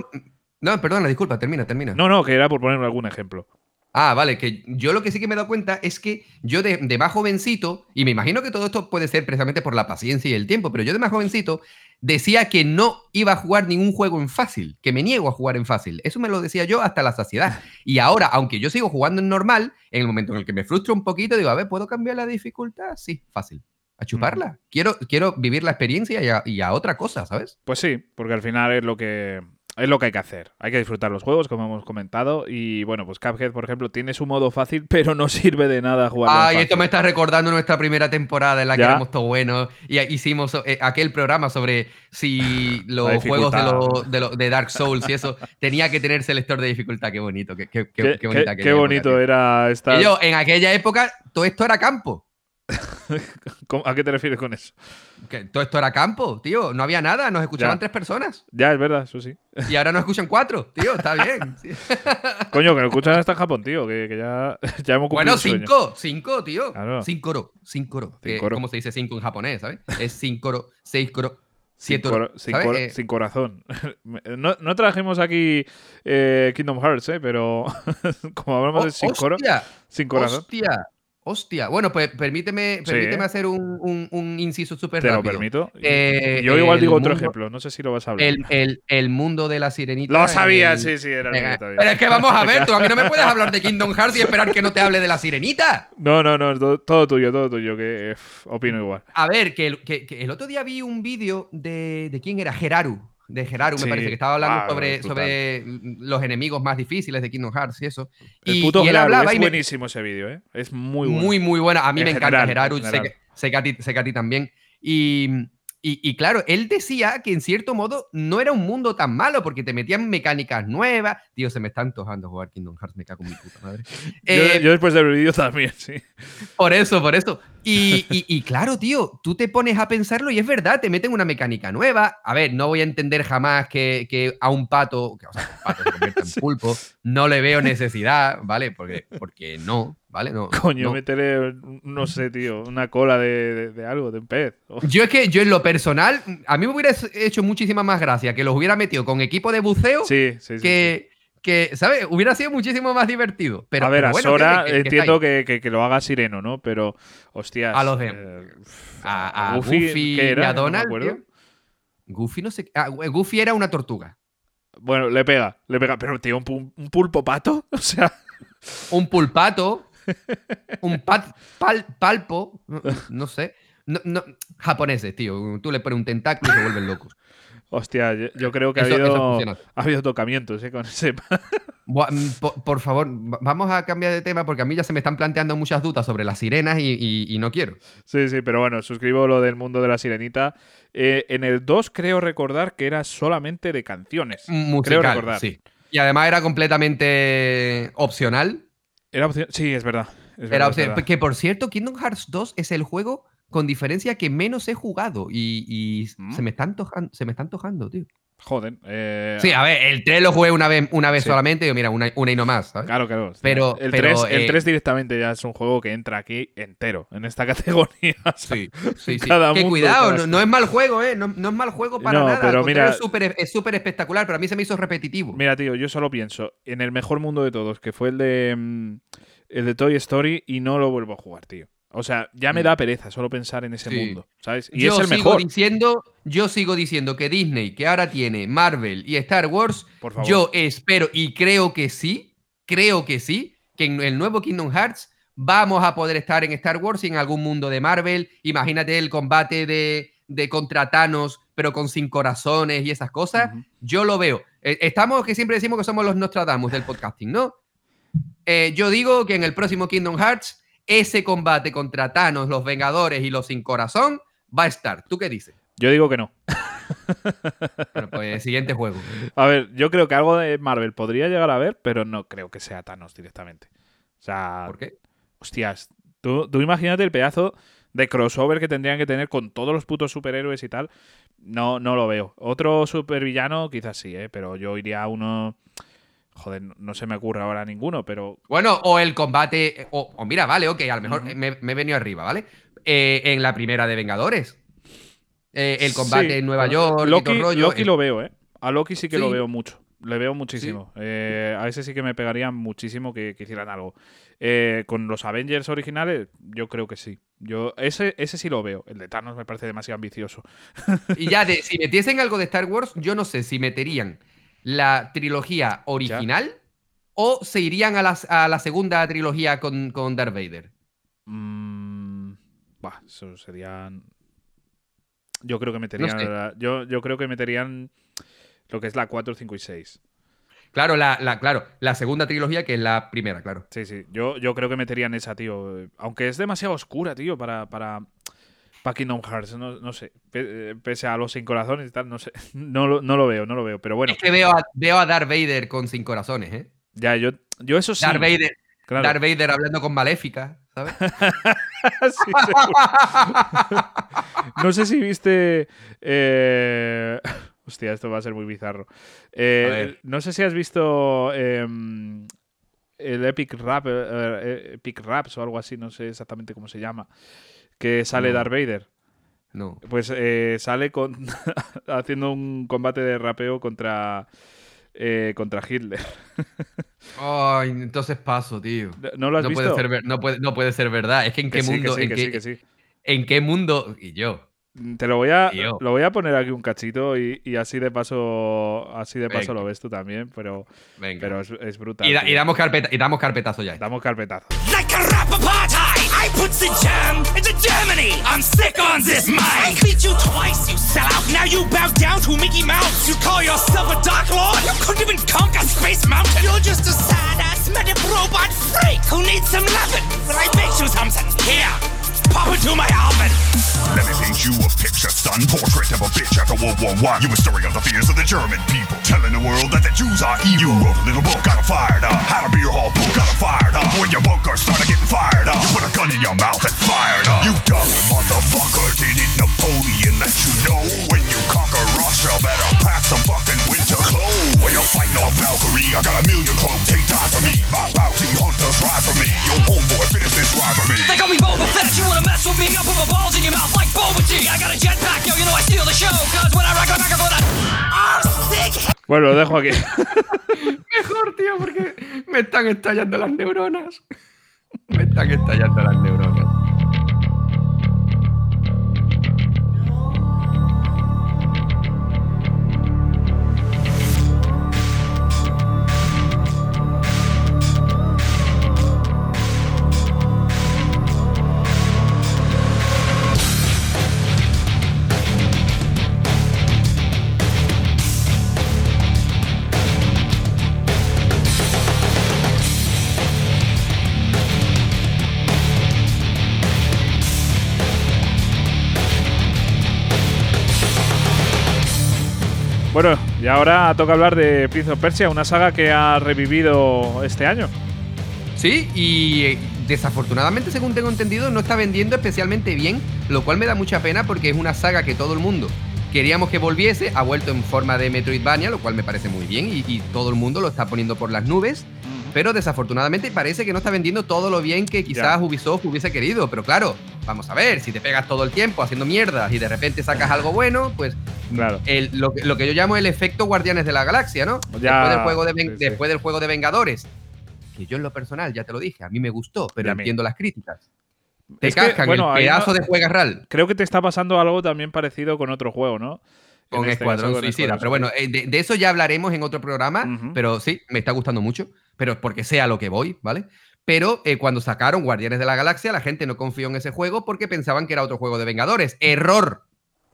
Speaker 3: No, perdona, disculpa, termina, termina.
Speaker 1: No, no, que era por poner algún ejemplo.
Speaker 3: Ah, vale, que yo lo que sí que me he dado cuenta es que yo de, de más jovencito, y me imagino que todo esto puede ser precisamente por la paciencia y el tiempo, pero yo de más jovencito decía que no iba a jugar ningún juego en fácil, que me niego a jugar en fácil. Eso me lo decía yo hasta la saciedad. Y ahora, aunque yo sigo jugando en normal, en el momento en el que me frustro un poquito, digo, a ver, ¿puedo cambiar la dificultad? Sí, fácil. A chuparla. Quiero, quiero vivir la experiencia y a, y a otra cosa, ¿sabes?
Speaker 1: Pues sí, porque al final es lo que es lo que hay que hacer. Hay que disfrutar los juegos, como hemos comentado. Y bueno, pues Cuphead, por ejemplo, tiene su modo fácil, pero no sirve de nada jugar.
Speaker 3: Ay, esto me está recordando nuestra primera temporada en la que éramos todo buenos y hicimos eh, aquel programa sobre si los juegos de, los- de, de Dark Souls y eso tenía que tener selector de dificultad. Qué bonito, qué, qué- bonita
Speaker 1: bonito era estar.
Speaker 3: Y yo, en aquella época, todo esto era campo.
Speaker 1: ¿Cómo- ¿A qué te refieres con eso?
Speaker 3: Que todo esto era campo, tío. No había nada, nos escuchaban
Speaker 1: Ya.
Speaker 3: tres personas.
Speaker 1: Ya, es verdad, eso sí.
Speaker 3: Y ahora nos escuchan cuatro, tío. Está bien.
Speaker 1: Coño, que lo escuchan hasta en Japón, tío, que, que ya, ya hemos cumplido
Speaker 3: Bueno,
Speaker 1: sueño.
Speaker 3: cinco, cinco, tío.
Speaker 1: Claro.
Speaker 3: Cincoro, cincoro. que-
Speaker 1: Cincoro.
Speaker 3: ¿Cómo se dice cinco en japonés, sabes? Es cincoro, seis coro,
Speaker 1: Sin,
Speaker 3: siete
Speaker 1: cor- sin, cor-
Speaker 3: Eh,
Speaker 1: sin corazón. No, no trajimos aquí eh, Kingdom Hearts, ¿eh? pero como hablamos de sin, coro-
Speaker 3: hostia,
Speaker 1: sin corazón,
Speaker 3: hostia, hostia. Bueno, pues permíteme, permíteme hacer un, un- un inciso súper
Speaker 1: te lo
Speaker 3: rápido.
Speaker 1: permito.
Speaker 3: Eh,
Speaker 1: Yo igual digo otro ejemplo, no sé si lo vas a hablar.
Speaker 3: El, el- el mundo de la sirenita.
Speaker 1: Lo sabía,
Speaker 3: el-
Speaker 1: sí, sí, era el.
Speaker 3: Pero es que vamos a ver, tú a mí no me puedes hablar de Kingdom Hearts y esperar que no te hable de la sirenita.
Speaker 1: No, no, no, todo, todo tuyo, todo tuyo, que eh, opino igual.
Speaker 3: A ver, que el, que- que el otro día vi un vídeo de, de quién era, Geraru. De Geraru, me
Speaker 1: Sí.
Speaker 3: parece, que estaba hablando
Speaker 1: Ah,
Speaker 3: sobre, sobre los enemigos más difíciles de Kingdom Hearts y eso.
Speaker 1: El
Speaker 3: Y,
Speaker 1: puto
Speaker 3: y él hablaba
Speaker 1: es
Speaker 3: y me,
Speaker 1: buenísimo ese vídeo, ¿eh? Es muy bueno.
Speaker 3: Muy, muy buena. A mí
Speaker 1: En
Speaker 3: me
Speaker 1: general,
Speaker 3: encanta Geraru.
Speaker 1: en
Speaker 3: Sé sé sé que a ti también. Y, y, y claro, él decía que en cierto modo no era un mundo tan malo porque te metían mecánicas nuevas. Tío, se me está antojando jugar Kingdom Hearts, me cago en mi puta madre.
Speaker 1: Yo,
Speaker 3: Eh,
Speaker 1: yo después del vídeo también, sí.
Speaker 3: por eso, por eso. Y, y- y claro, tío, tú te pones a pensarlo y es verdad, te meten una mecánica nueva. A ver, no voy a entender jamás que, que a un pato, que, o sea, un pato se convierta en pulpo, no le veo necesidad, ¿vale? Porque, porque no, ¿vale? No,
Speaker 1: Coño,
Speaker 3: no.
Speaker 1: meteré, no sé, tío, una cola de, de- de algo, de un pez. Oh,
Speaker 3: Yo es que yo en lo personal, a mí me hubiera hecho muchísima más gracia que los hubiera metido con equipo de buceo
Speaker 1: Sí, sí, sí. sí.
Speaker 3: que, que, ¿sabes? Hubiera sido muchísimo más divertido. Pero,
Speaker 1: a ver,
Speaker 3: pero
Speaker 1: a Sora
Speaker 3: que- que- que
Speaker 1: entiendo que, que- que lo haga Sireno, ¿no? Pero, hostias.
Speaker 3: A los de-
Speaker 1: eh,
Speaker 3: A, a Goofy,
Speaker 1: ¿qué
Speaker 3: y a Donald. tío. Goofy no sé. ah, Goofy era una tortuga.
Speaker 1: Bueno, le pega, le pega. Pero, tío, un, un pulpo pato. O sea,
Speaker 3: Un pulpato. Un pat- pal- palpo. No, sé. No, no, japoneses, tío. Tú le pones un tentáculo y se vuelven locos.
Speaker 1: Hostia, yo, creo que ha, habido, ha habido tocamientos ¿eh? con ese.
Speaker 3: Mm, por, favor, vamos a cambiar de tema porque a mí ya se me están planteando muchas dudas sobre las sirenas y, no quiero.
Speaker 1: Sí, sí, pero bueno, suscribo lo del mundo de la sirenita. Eh, en el 2 creo recordar que era solamente de canciones.
Speaker 3: Musical,
Speaker 1: creo recordar.
Speaker 3: Sí. Y además era completamente opcional.
Speaker 1: Era opcional, sí, es verdad.
Speaker 3: era opcional. Que por cierto, Kingdom Hearts 2 es el juego con diferencia que menos he jugado y,
Speaker 1: ¿Mm?
Speaker 3: me se me está antojando, tío.
Speaker 1: Joder. Eh...
Speaker 3: Sí, a ver, el 3 lo jugué una vez, una vez solamente y mira, una, y no más, ¿sabes?
Speaker 1: Claro, claro.
Speaker 3: Pero,
Speaker 1: el,
Speaker 3: pero,
Speaker 1: 3, el 3
Speaker 3: eh,
Speaker 1: directamente ya es un juego que entra aquí entero, en esta categoría.
Speaker 3: Sí, sí, sí.
Speaker 1: Cada
Speaker 3: que cuidado, no, no es mal juego, ¿eh? No, no es mal juego para
Speaker 1: No,
Speaker 3: nada.
Speaker 1: pero mira-
Speaker 3: es súper es espectacular, pero a mí se me hizo repetitivo.
Speaker 1: Mira, tío, yo solo pienso en el mejor mundo de todos, que fue el de mm, el de Toy Story, y no lo vuelvo a jugar, tío. O sea, ya me
Speaker 3: Mm.
Speaker 1: da pereza solo pensar en ese
Speaker 3: Sí.
Speaker 1: mundo, ¿sabes? Y
Speaker 3: yo
Speaker 1: es el
Speaker 3: sigo
Speaker 1: mejor.
Speaker 3: diciendo, yo sigo diciendo que Disney, que ahora tiene Marvel y Star Wars,
Speaker 1: Por favor.
Speaker 3: yo espero y creo que sí, creo que sí, que en el nuevo Kingdom Hearts vamos a poder estar en Star Wars y en algún mundo de Marvel. Imagínate el combate de, de contra Thanos, pero con sin corazones y esas cosas. Yo lo veo. Eh, Estamos que siempre decimos que somos los Nostradamus del podcasting, ¿no? Eh, yo digo que en el próximo Kingdom Hearts ese combate contra Thanos, los Vengadores y los sin corazón va a estar. ¿Tú qué dices?
Speaker 1: Yo digo que no.
Speaker 3: Bueno, pues siguiente juego.
Speaker 1: A ver, yo creo que algo de Marvel podría llegar a ver, pero no creo que sea Thanos directamente. O sea,
Speaker 3: ¿Por qué?
Speaker 1: hostias, tú, tú imagínate el pedazo de crossover que tendrían que tener con todos los putos superhéroes y tal. No, no lo veo. Otro supervillano, quizás sí, ¿eh? pero yo iría a uno. Joder, no- se me ocurre ahora ninguno, pero.
Speaker 3: Bueno, o el combate. O, o mira, vale, ok, a lo mejor me, me he venido arriba, ¿vale? Eh, en la primera de Vengadores. Eh, el combate
Speaker 1: Sí,
Speaker 3: en Nueva York, y
Speaker 1: Loki,
Speaker 3: el rollo.
Speaker 1: Loki
Speaker 3: eh,
Speaker 1: lo veo, ¿eh? A Loki sí que lo veo mucho. Le veo muchísimo. Eh, a ese sí que me pegaría muchísimo que, que hicieran algo. Eh, con los Avengers originales, yo creo que sí. Yo, ese, ese sí lo veo. El de Thanos me parece demasiado ambicioso.
Speaker 3: Y ya, de, si metiesen algo de Star Wars, yo no sé si meterían la trilogía original o se irían a la, a la segunda trilogía con, con Darth Vader.
Speaker 1: Mm, bah, eso serían. Yo creo que meterían.
Speaker 3: sé.
Speaker 1: la- yo, yo creo que meterían lo que es la 4, 5 y 6.
Speaker 3: Claro, la, la, claro, la segunda trilogía que es la primera, claro.
Speaker 1: Sí, sí. Yo, yo creo que meterían esa, tío. Aunque es demasiado oscura, tío, para, para, para Kingdom Hearts. No, no sé. Eh, Pese a los sin corazones y tal, no sé. No, lo- no lo veo, no lo veo. Pero bueno,
Speaker 3: Es que veo a, veo a Darth Vader con sin corazones, ¿eh?
Speaker 1: ya, yo, yo eso sí.
Speaker 3: Darth Vader,
Speaker 1: claro.
Speaker 3: Darth Vader hablando con Maléfica, ¿sabes?
Speaker 1: Sí. No sé si viste. eh, Hostia, esto va a ser muy bizarro. Eh, no sé si has visto em, el Epic Rap, eh, Epic Raps o algo así, no sé exactamente cómo se llama. Que sale
Speaker 3: No.
Speaker 1: Darth Vader.
Speaker 3: No.
Speaker 1: Pues eh, sale con haciendo un combate de rapeo contra eh, contra Hitler.
Speaker 3: Ay, entonces paso, tío.
Speaker 1: ¿No lo has
Speaker 3: No
Speaker 1: visto?
Speaker 3: puede, ser, ver- no, puede, no puede ser verdad. Es que en
Speaker 1: Que
Speaker 3: qué
Speaker 1: sí, que
Speaker 3: mundo.
Speaker 1: sí,
Speaker 3: en,
Speaker 1: que
Speaker 3: qué,
Speaker 1: sí, que sí.
Speaker 3: ¿En qué mundo? Y yo.
Speaker 1: Te lo voy a
Speaker 3: Tío.
Speaker 1: lo voy a poner aquí un cachito y, y así de paso así de paso
Speaker 3: Venga.
Speaker 1: lo ves tú también, pero
Speaker 3: Venga.
Speaker 1: pero es, es brutal.
Speaker 3: y, da- y damos carpeta, y damos carpetazo ya.
Speaker 1: Damos carpetazo.
Speaker 2: Like a I put the jam into Germany. I'm sick on this mic. I beat you twice, you sell out. Now you bow down to Mickey Mouse. You call yourself a Dark Lord? You couldn't even conquer Space Mountain. You're just a sad ass medic robot freak who needs some loving. But I bet you something. Here, pop into my oven.
Speaker 4: Let me paint you a picture, son. Portrait of a bitch after World War One. You were stirring up the fears of the German people, telling the world that the Jews are evil. You wrote a little book, got 'em fired up. Had a beer hall book, got 'em fired up. When your bunker started getting fired up, you put a gun in your mouth and fired up. You dumb motherfucker, didn't Napoleon let you know? When you conquer Russia, better pack some fucking winter clothes. When you're fighting off Valkyrie, I got a million clones, take time for me. My bounty hunters ride for me. Your homeboy finish this ride for me.
Speaker 2: They call me Boba Fett. You wanna mess with me? I'll put my balls in your mouth like Boba Tea. I got a jetpack, yo. You know I steal the show. Cause when I rock, I rock for that. I'm sick.
Speaker 1: Bueno, lo dejo aquí.
Speaker 3: Mejor, tío, porque me están estallando las neuronas. Me están estallando las neuronas.
Speaker 1: Bueno, y ahora toca hablar de Prince of Persia, una saga que ha revivido este año.
Speaker 3: Sí, y eh, desafortunadamente, según tengo entendido, no está vendiendo especialmente bien, lo cual me da mucha pena porque es una saga que todo el mundo queríamos que volviese, ha vuelto en forma de Metroidvania, lo cual me parece muy bien y, y todo el mundo lo está poniendo por las nubes. Pero desafortunadamente parece que no está vendiendo todo lo bien que quizás
Speaker 1: Ya.
Speaker 3: Ubisoft hubiese querido. Pero claro, vamos a ver, si te pegas todo el tiempo haciendo mierdas y de repente sacas algo bueno, pues
Speaker 1: Claro.
Speaker 3: el- lo, que- lo que yo llamo el efecto Guardianes de la Galaxia, ¿no?
Speaker 1: Ya,
Speaker 3: después, del juego de
Speaker 1: sí.
Speaker 3: después del juego de Vengadores. Que yo en lo personal, ya te lo dije, a mí me gustó, pero
Speaker 1: Y a mí.
Speaker 3: entiendo las críticas. Te
Speaker 1: Es que,
Speaker 3: cascan
Speaker 1: bueno,
Speaker 3: el pedazo
Speaker 1: no-
Speaker 3: de juegarral
Speaker 1: Creo que te está pasando algo también parecido con otro juego, ¿no?
Speaker 3: Con
Speaker 1: este
Speaker 3: Escuadrón
Speaker 1: con
Speaker 3: Suicida. Pero bueno, eh, de, de eso ya hablaremos en otro programa. Pero sí, me está gustando mucho. Pero porque sé a lo que voy, ¿vale? Pero eh, cuando sacaron Guardianes de la Galaxia, la gente no confió en ese juego porque pensaban que era otro juego de Vengadores. Error.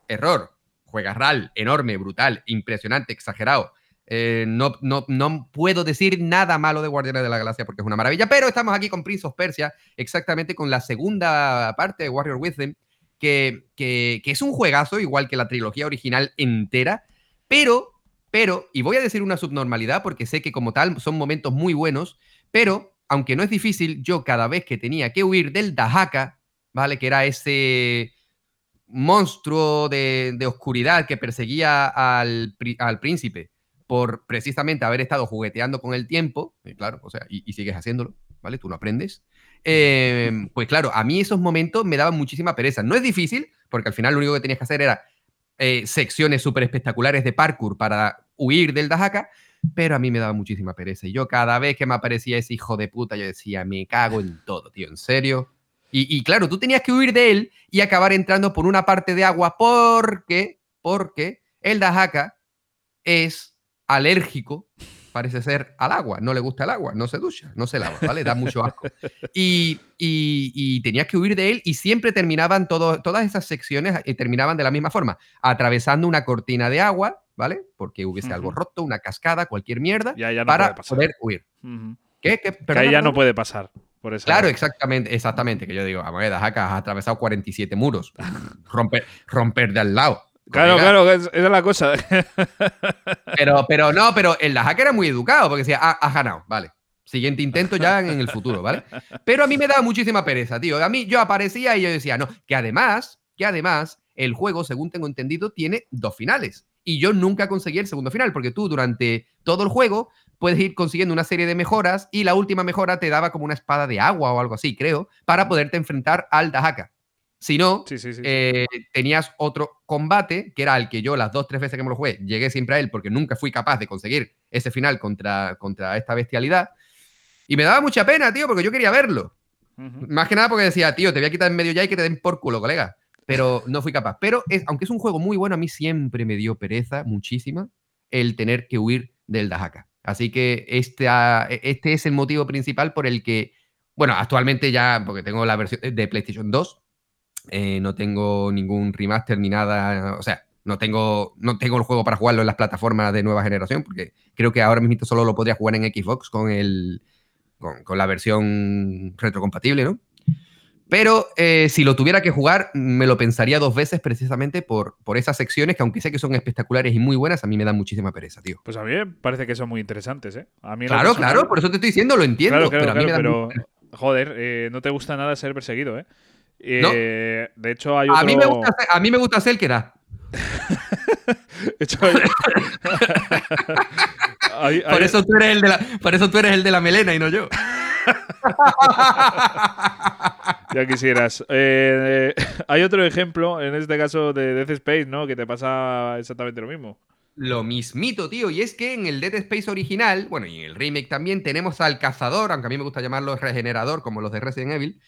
Speaker 3: Error. Juegarral, enorme, brutal, impresionante, exagerado. Eh, no, no, no puedo decir nada malo de Guardianes de la Galaxia porque es una maravilla, pero estamos aquí con Prince of Persia, exactamente con la segunda parte de Warrior Within, que, que, que es un juegazo, igual que la trilogía original entera, pero, pero, y voy a decir una subnormalidad porque sé que como tal son momentos muy buenos, pero aunque no es difícil, yo cada vez que tenía que huir del Dahaka, ¿vale? Que era ese monstruo de, oscuridad que perseguía al, al príncipe por precisamente haber estado jugueteando con el tiempo, y claro, o sea, y, sigues haciéndolo, ¿vale? Tú no aprendes. Eh, pues claro, a mí esos momentos me daban muchísima pereza. No es difícil, porque al final lo único que tenías que hacer era eh, secciones súper espectaculares de parkour para huir del Dahaka, pero a mí me daba muchísima pereza. Y yo cada vez que me aparecía ese hijo de puta, yo decía, me cago en todo, tío, en serio. Y, y claro, tú tenías que huir de él y acabar entrando por una parte de agua porque, porque el Dahaka es alérgico, parece ser, al agua. No le gusta el agua, no se ducha, no se lava, ¿vale? Da mucho asco. Y, y- y tenías que huir de él y siempre terminaban todo, todas esas secciones eh, terminaban de la misma forma, atravesando una cortina de agua, ¿vale? Porque hubiese algo roto, una cascada, cualquier mierda,
Speaker 1: Ya, ya no
Speaker 3: para poder huir. ¿Qué? ¿Qué?
Speaker 1: Que ahí ya no puede pasar. Por esa
Speaker 3: Claro, exactamente, exactamente. Que yo digo, a ver, Dahaka, has atravesado 47 muros. Romper, romper de al lado.
Speaker 1: Claro,
Speaker 3: Colega.
Speaker 1: claro, es- esa es la cosa.
Speaker 3: Pero, pero no, pero el Dahaka era muy educado porque decía, ah, has ganado, vale. Siguiente intento ya en el futuro, ¿vale? Pero a mí me daba muchísima pereza, tío. A mí yo aparecía y yo decía, no, que además, que además, el juego, según tengo entendido, tiene dos finales. Y yo nunca conseguí el segundo final, porque tú durante todo el juego puedes ir consiguiendo una serie de mejoras y la última mejora te daba como una espada de agua o algo así, creo, para poderte enfrentar al Dahaka. Si no,
Speaker 1: Sí, sí, sí. sí.
Speaker 3: eh, tenías otro combate, que era el que yo las dos, tres veces que me lo jugué, llegué siempre a él porque nunca fui capaz de conseguir ese final contra, contra esta bestialidad. Y me daba mucha pena, tío, porque yo quería verlo. Más que nada porque decía, tío, te voy a quitar en medio ya y que te den por culo, colega. Pero no fui capaz. Pero es, aunque es un juego muy bueno, a mí siempre me dio pereza, muchísima, el tener que huir del Dahaka. Así que este, ah, este es el motivo principal por el que, bueno, actualmente ya, porque tengo la versión de PlayStation 2, eh, no tengo ningún remaster ni nada, o sea, no tengo, no tengo el juego para jugarlo en las plataformas de nueva generación, porque creo que ahora mismo solo lo podría jugar en Xbox con, el, con, con la versión retrocompatible, ¿no? Pero eh, si lo tuviera que jugar, me lo pensaría dos veces precisamente por, por esas secciones que aunque sé que son espectaculares y muy buenas, a mí me dan muchísima pereza, tío.
Speaker 1: Pues a mí me parece que son muy interesantes, ¿eh? A mí
Speaker 3: Claro,
Speaker 1: personal-
Speaker 3: claro, por eso te estoy diciendo, lo entiendo,
Speaker 1: Claro, claro,
Speaker 3: pero a mí
Speaker 1: claro,
Speaker 3: me dan
Speaker 1: pero, joder, eh, no te gusta nada ser perseguido, ¿eh?
Speaker 3: No.
Speaker 1: Eh, De hecho, hay otro...
Speaker 3: A mí me gusta, hacer- a mí me gusta hacer que da.
Speaker 1: De hecho, hay- hay-
Speaker 3: Por eso, tú eres el de la, por eso tú eres el de la melena y no yo.
Speaker 1: Ya quisieras. Eh, hay otro ejemplo, en este caso de Death Space, ¿no? Que te pasa exactamente lo mismo.
Speaker 3: Lo mismito, tío. Y es que en el Dead Space original, bueno, y en el remake también, tenemos al cazador, aunque a mí me gusta llamarlo regenerador, como los de Resident Evil,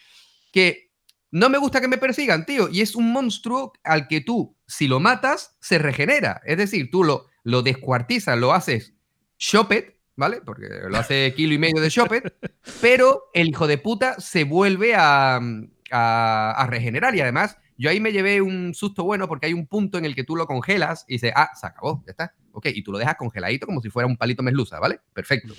Speaker 3: que no me gusta que me persigan, tío. Y es un monstruo al que tú, si lo matas, se regenera. Es decir, tú lo, lo descuartizas, lo haces Shopet, ¿vale? Porque lo hace kilo y medio de Shopet, pero el hijo de puta se vuelve a, a, a regenerar. Y además, yo ahí me llevé un susto bueno porque hay un punto en el que tú lo congelas y dices, ah, se acabó, ya está. Ok, y tú lo dejas congeladito como si fuera un palito mesluza, ¿vale? Perfecto.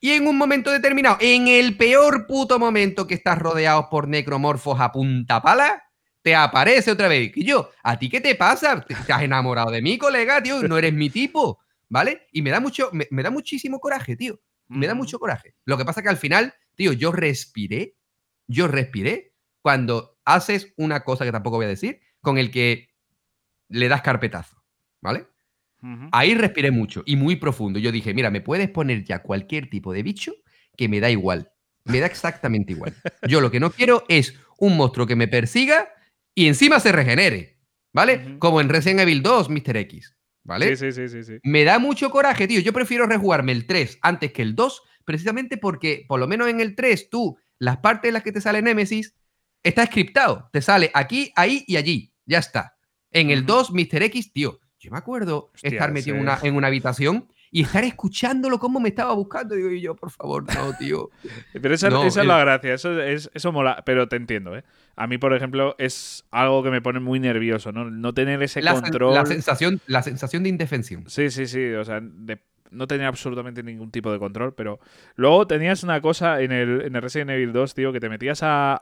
Speaker 3: Y en un momento determinado, en el peor puto momento que estás rodeado por necromorfos a punta pala, te aparece otra vez. Y yo, ¿a ti qué te pasa? ¿Te, te has enamorado de mí, colega, tío? No eres mi tipo, ¿vale? Y me da mucho, me, me da muchísimo coraje, tío. Me da mucho coraje. Lo que pasa que al final, tío, yo respiré, yo respiré cuando haces una cosa que tampoco voy a decir, con el que le das carpetazo, ¿vale? Ahí respiré mucho y muy profundo. Yo dije, mira, me puedes poner ya cualquier tipo de bicho que me da igual. Me da exactamente igual. Yo lo que no quiero es un monstruo que me persiga y encima se regenere, ¿vale? Como en Resident Evil 2, Mr. X, ¿vale?
Speaker 1: Sí, sí, sí, sí.
Speaker 3: Me da mucho coraje, tío. Yo prefiero rejugarme el 3 antes que el 2, precisamente porque, por lo menos en el 3, tú, las partes en las que te sale Nemesis, está scriptado. Te sale aquí, ahí y allí. Ya está. En el
Speaker 1: Ujú.
Speaker 3: 2, Mr. X, tío, yo me acuerdo
Speaker 1: Hostia,
Speaker 3: estar metido en una, en una habitación y estar escuchándolo cómo me estaba buscando. Digo, y yo, por favor, no, tío.
Speaker 1: Pero esa,
Speaker 3: No,
Speaker 1: esa es la gracia, eso, es, eso mola, pero te entiendo, ¿eh? A mí, por ejemplo, es algo que me pone muy nervioso, ¿no? No tener ese
Speaker 3: La, sen-
Speaker 1: control.
Speaker 3: la sensación, la sensación de indefensión.
Speaker 1: Sí, sí, sí, o sea, de no tenía absolutamente ningún tipo de control, pero luego tenías una cosa en el, en el Resident Evil 2, tío, que te metías a-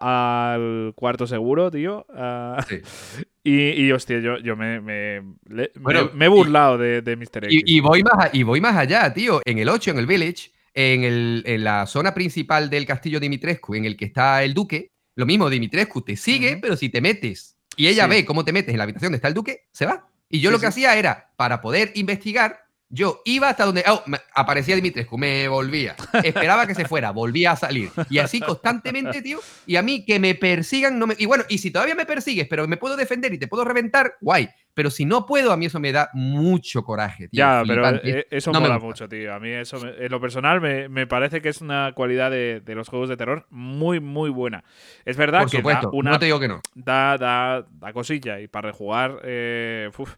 Speaker 1: al cuarto seguro, tío, a-
Speaker 3: Sí.
Speaker 1: y, y, hostia, yo, yo me, me, le- me-
Speaker 3: Bueno,
Speaker 1: me he burlado de, de Mr. X.
Speaker 3: Y, y voy más, a- y voy más allá, tío. En el 8, en el Village, en, el- en la zona principal del castillo Dimitrescu, en el que está el duque, lo mismo, Dimitrescu te sigue,
Speaker 1: Ujú.
Speaker 3: pero si te metes y ella
Speaker 1: Sí.
Speaker 3: ve cómo te metes en la habitación donde está el duque, se va. Y yo
Speaker 1: Sí,
Speaker 3: lo que
Speaker 1: sí.
Speaker 3: hacía era, para poder investigar, yo iba hasta donde oh, aparecía Dimitrescu, me volvía. Esperaba que se fuera, volvía a salir. Y así constantemente, tío. Y a mí que me persigan, no me. Y bueno, y si todavía me persigues, pero me puedo defender y te puedo reventar, guay. Pero si no puedo, a mí eso me da mucho coraje, tío.
Speaker 1: Ya, pero
Speaker 3: flipante.
Speaker 1: eh, eso
Speaker 3: No me
Speaker 1: mola mucho, tío. A mí eso, me- en lo personal, me, me parece que es una cualidad de, de los juegos de terror muy, muy buena. Es verdad
Speaker 3: Por
Speaker 1: que
Speaker 3: supuesto,
Speaker 1: da una,
Speaker 3: no te digo que no.
Speaker 1: da, da, da cosilla y para rejugar eh, uf,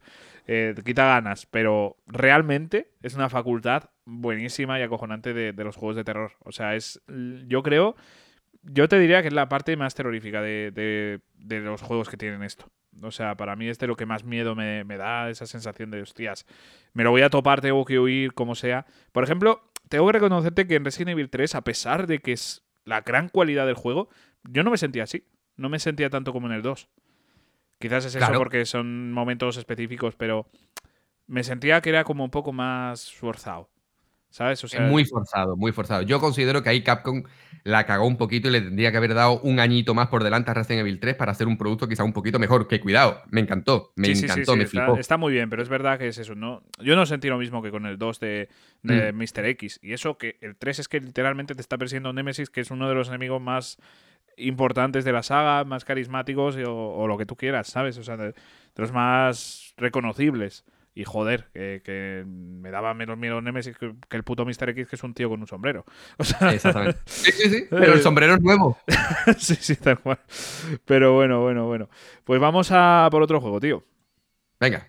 Speaker 1: eh, quita ganas, pero realmente es una facultad buenísima y acojonante de, los juegos de terror. O sea, es, yo creo, yo te diría que es la parte más terrorífica de, de- de los juegos que tienen esto. O sea, para mí es de lo que más miedo me, me da esa sensación de, hostias, me lo voy a topar, tengo que huir, como sea. Por ejemplo, tengo que reconocerte que en Resident Evil 3, a pesar de que es la gran cualidad del juego, yo no me sentía así. No me sentía tanto como en el 2. Quizás es eso
Speaker 3: Claro.
Speaker 1: porque son momentos específicos, pero me sentía que era como un poco más forzado. ¿Sabes? O sea,
Speaker 3: Es muy forzado, muy forzado. Yo considero que ahí Capcom la cagó un poquito y le tendría que haber dado un añito más por delante a Resident Evil 3 para hacer un producto quizá un poquito mejor. Que cuidado, me encantó, me
Speaker 1: sí, sí, sí,
Speaker 3: encantó,
Speaker 1: sí,
Speaker 3: me
Speaker 1: está,
Speaker 3: flipó.
Speaker 1: está muy bien, pero es verdad que es eso. No, yo no sentí lo mismo que con el 2 de, de
Speaker 3: Mm.
Speaker 1: Mr. X. Y eso que el 3 es que literalmente te está persiguiendo Nemesis, que es uno de los enemigos más importantes de la saga, más carismáticos y- o, o lo que tú quieras, ¿sabes? O sea, de, de los más reconocibles. Y joder, que, que me daba menos miedo Nemesis que, que el puto Mr. X, que es un tío con un sombrero. O sea,
Speaker 3: Exactamente. Sí, sí, sí. Pero el sombrero es nuevo.
Speaker 1: sí, sí, tal cual. Pero bueno, bueno, bueno. Pues vamos a por otro juego, tío.
Speaker 3: Venga.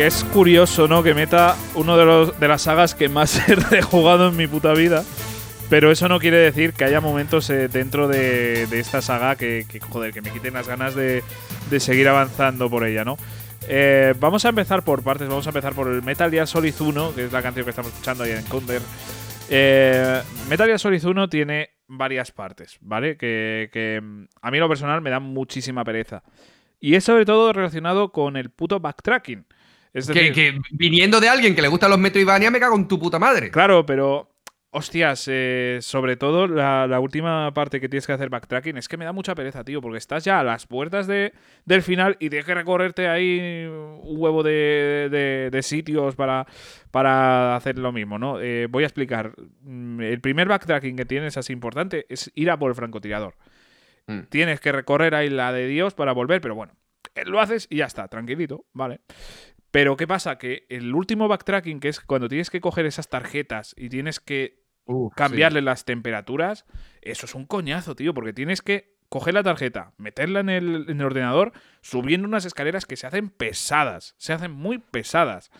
Speaker 1: Es curioso, ¿no? Que meta uno de, las sagas que más he rejugado en mi puta vida. Pero eso no quiere decir que haya momentos eh, dentro de, esta saga que, joder, que me quiten las ganas de, seguir avanzando por ella, ¿no? Eh, vamos a empezar por partes. Vamos a empezar por el Metal Gear Solid 1, que es la canción que estamos escuchando ahí en Counter. Eh, Metal Gear Solid 1 tiene varias partes, ¿vale? Que, que mm, a mí lo personal me da muchísima pereza. Y es sobre todo relacionado con el puto backtracking. Es
Speaker 3: Que,
Speaker 1: decir,
Speaker 3: que viniendo de alguien que le gustan los Metroidvania, me cago en tu puta madre.
Speaker 1: Claro, pero. Hostias, eh, sobre todo la, la última parte que tienes que hacer backtracking es que me da mucha pereza, tío, porque estás ya a las puertas de, del final y tienes que recorrerte ahí un huevo de, de- de sitios para, para hacer lo mismo, ¿no? Eh, voy a explicar. Mm, El primer backtracking que tienes así importante es ir a por el francotirador.
Speaker 3: Mm.
Speaker 1: Tienes que recorrer ahí la de Dios para volver, pero bueno, lo haces y ya está, tranquilito, ¿vale? Pero ¿qué pasa? Que el último backtracking, que es cuando tienes que coger esas tarjetas y tienes que cambiarle las temperaturas, eso es un coñazo, tío, porque tienes que coger la tarjeta, meterla en el, en el ordenador, subiendo unas escaleras que se hacen pesadas, se hacen muy pesadas.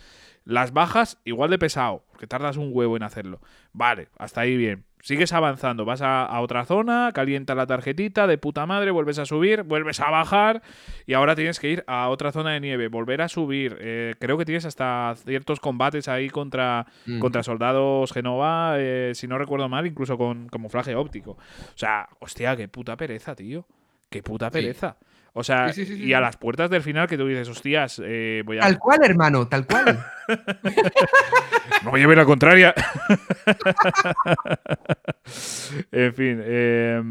Speaker 1: Las bajas igual de pesado, porque tardas un huevo en hacerlo. Vale, hasta ahí bien. Sigues avanzando, vas a, a otra zona, calienta la tarjetita de puta madre, vuelves a subir, vuelves a bajar y ahora tienes que ir a otra zona de nieve, volver a subir. Eh, creo que tienes hasta ciertos combates ahí contra,
Speaker 3: Mm.
Speaker 1: contra soldados Genova, eh, si no recuerdo mal, incluso con camuflaje óptico. O sea, hostia, qué puta pereza, tío. Qué puta pereza. O sea,
Speaker 3: Sí, sí, sí, sí,
Speaker 1: y a las puertas del final que tú dices, hostias, eh, voy a...
Speaker 3: Tal cual, hermano, tal cual.
Speaker 1: No lleve la contraria. en fin, eh,